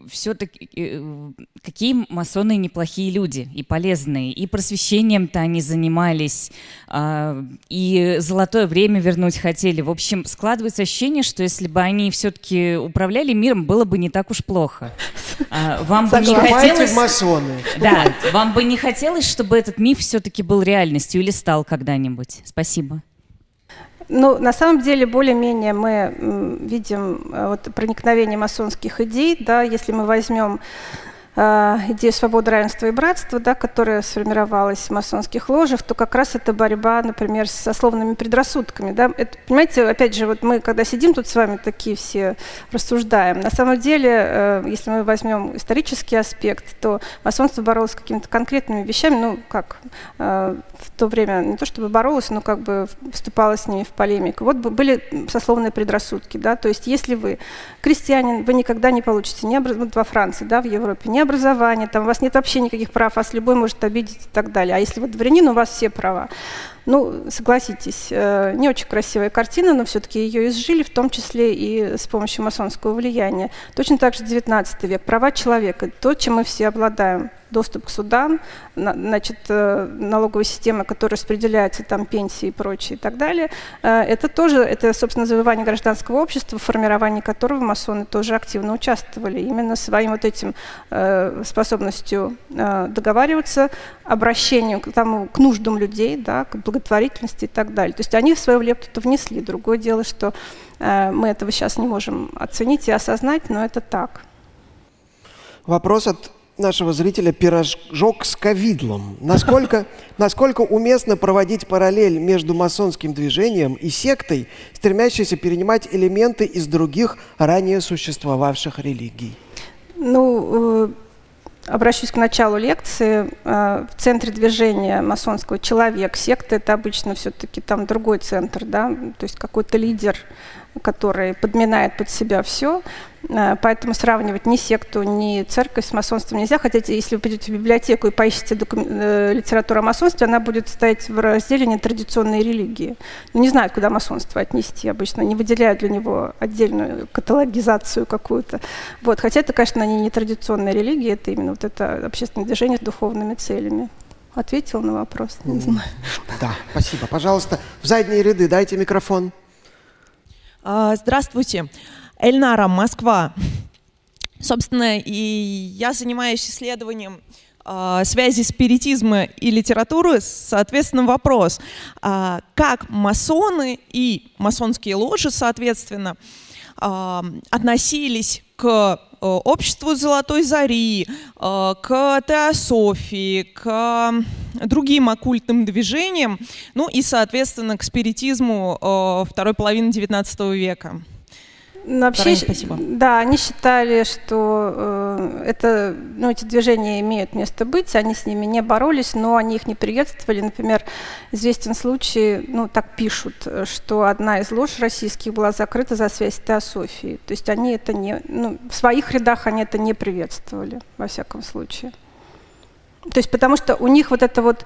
Speaker 8: все-таки э, какие масоны неплохие люди и полезные. И просвещением-то они занимались, а, и золотое время вернуть хотели. В общем, складывается ощущение, что если бы они все-таки управляли миром, было бы не так уж плохо.
Speaker 2: А, вам бы не хотелось... масоны.
Speaker 8: Да, вам бы не хотелось, чтобы этот миф все-таки был реальностью или стал когда-нибудь. Спасибо.
Speaker 3: Ну, на самом деле, более-менее мы видим э, вот, проникновение масонских идей, да, если мы возьмем э, идею свободы, равенства и братства, да, которая сформировалась в масонских ложах, то как раз это борьба, например, с сословными предрассудками. Да. Это, понимаете, опять же, вот мы, когда сидим тут с вами, такие все рассуждаем. На самом деле, э, если мы возьмем исторический аспект, то масонство боролось с какими-то конкретными вещами, ну, как э, в то время не то чтобы боролось, но как бы вступало с ними в полемику. Вот были сословные предрассудки, да, то есть если вы крестьянин, вы никогда не получите ни вот во Франции, да, в Европе, ни образования, там у вас нет вообще никаких прав, вас любой может обидеть и так далее. А если вы дворянин, у вас все права. Ну, согласитесь, э, не очень красивая картина, но все-таки ее изжили, в том числе и с помощью масонского влияния. Точно так же 19 век. Права человека, то, чем мы все обладаем доступ к судам, значит, э, налоговая система, которая распределяется, там, пенсии и прочее и так далее. Э, это тоже, это, собственно, завоевание гражданского общества, в формировании которого масоны тоже активно участвовали. Именно своим вот этим способностью договариваться, обращением к, тому, к нуждам людей, да, к благотворительности и так далее. То есть они свою лепту внесли. Другое дело, что мы этого сейчас не можем оценить и осознать, но это так.
Speaker 2: Вопрос от нашего зрителя пирожок с ковидлом. Насколько, насколько уместно проводить параллель между масонским движением и сектой, стремящейся перенимать элементы из других ранее существовавших религий?
Speaker 3: Ну, э, Обращусь к началу лекции. Э, в центре движения масонского человек, секта – это обычно все-таки там другой центр, да, то есть какой-то лидер, который подминает под себя все. Э, поэтому сравнивать ни секту, ни церковь с масонством нельзя. Хотя если вы придете в библиотеку и поищете докум... Э, литературу о масонстве, она будет стоять в разделе нетрадиционные религии. Но не знают, куда масонство отнести обычно, не выделяют для него отдельную каталогизацию какую-то. Вот. Хотя это, конечно, не нетрадиционные религии, это именно вот это общественное движение с духовными целями. Ответил на вопрос? Не знаю.
Speaker 2: Да, спасибо. Пожалуйста, в задние ряды дайте микрофон.
Speaker 9: А, здравствуйте. Эльнара, Москва. Собственно, и я занимаюсь исследованием э, связи спиритизма и литературы. Соответственно, вопрос, э, как масоны и масонские ложи, соответственно, относились к обществу Золотой Зари, к теософии, к другим оккультным движениям, ну и, соответственно, к спиритизму второй половины XIX века.
Speaker 3: Ну, вообще, спасибо. Да, они считали, что э, это, ну, эти движения имеют место быть, они с ними не боролись, но они их не приветствовали. Например, известен случай, ну, так пишут, что одна из лож российских была закрыта за связь с теософией. То есть они это не, ну, в своих рядах они это не приветствовали, во всяком случае. То есть потому что у них вот это вот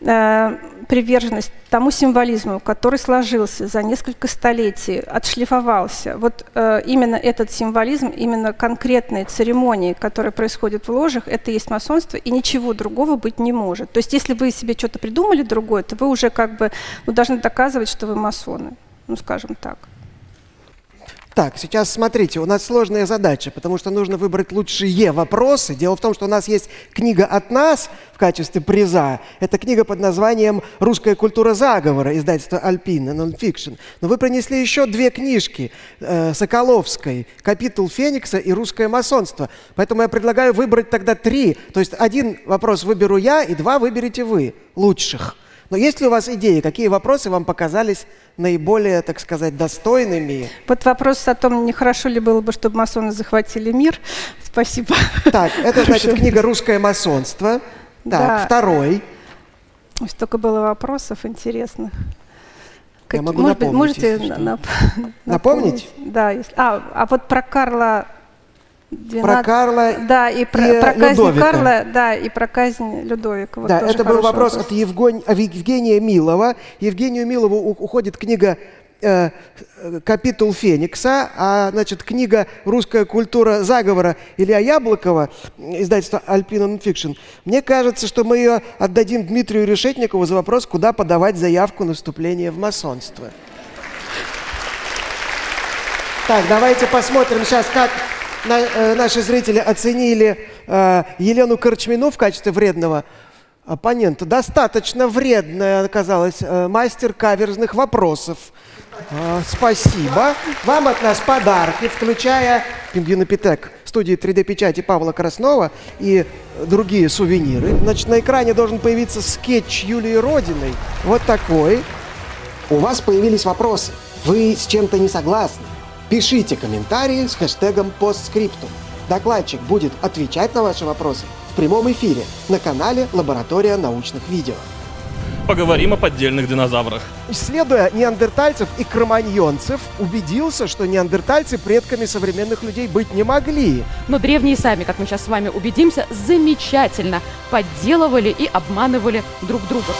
Speaker 3: Э, приверженность тому символизму, который сложился за несколько столетий, отшлифовался. Вот э, именно этот символизм, именно конкретные церемонии, которые происходят в ложах, это есть масонство, и ничего другого быть не может. То есть если вы себе что-то придумали другое, то вы уже как бы ну, должны доказывать, что вы масоны, ну скажем так.
Speaker 2: Так, сейчас смотрите, у нас сложная задача, потому что нужно выбрать лучшие вопросы. Дело в том, что у нас есть книга от нас в качестве приза. Это книга под названием «Русская культура заговора», издательство «Альпина», нонфикшн. Но вы принесли еще две книжки э, Соколовской «Капитул Феникса» и «Русское масонство». Поэтому я предлагаю выбрать тогда три. То есть один вопрос выберу я, и два выберете вы, лучших. Но есть ли у вас идеи, какие вопросы вам показались наиболее, так сказать, достойными?
Speaker 3: Вот вопрос о том, не хорошо ли было бы, чтобы масоны захватили мир. Спасибо.
Speaker 2: Так, это, значит, книга «Русское масонство». Так, да. второй.
Speaker 3: Столько было вопросов интересных.
Speaker 2: Я могу Может напомнить, быть, можете нап- напомнить? напомнить?
Speaker 3: Да. Если... А, а вот про Карла
Speaker 2: 12, про Карла
Speaker 3: да, и про, и про казнь Людовика. Карла, да, и про казнь Людовика.
Speaker 2: Вот да, это был вопрос, вопрос. от Евгон... Евгения Милова. Евгению Милову уходит книга э, «Капитул Феникса», а, значит, книга «Русская культура заговора» Илья Яблокова, издательство «Альпина Нонфикшн». Мне кажется, что мы ее отдадим Дмитрию Решетникову за вопрос, куда подавать заявку на вступление в масонство. Так, давайте посмотрим сейчас, как на, э, наши зрители оценили э, Елену Корчмину в качестве вредного оппонента. Достаточно вредная оказалась э, мастер каверзных вопросов. Э, спасибо. Вам от нас подарки, включая Пингвинопитек студии 3D-печати Павла Краснова и другие сувениры. Значит, на экране должен появиться скетч Юлии Родиной. Вот такой. У вас появились вопросы. Вы с чем-то не согласны. Пишите комментарии с хэштегом постскриптум. Докладчик будет отвечать на ваши вопросы в прямом эфире на канале Лаборатория научных видео.
Speaker 10: Поговорим о поддельных динозаврах.
Speaker 2: Исследуя неандертальцев и кроманьонцев, убедился, что неандертальцы предками современных людей быть не могли.
Speaker 11: Но древние сами, как мы сейчас с вами убедимся, замечательно подделывали и обманывали друг друга.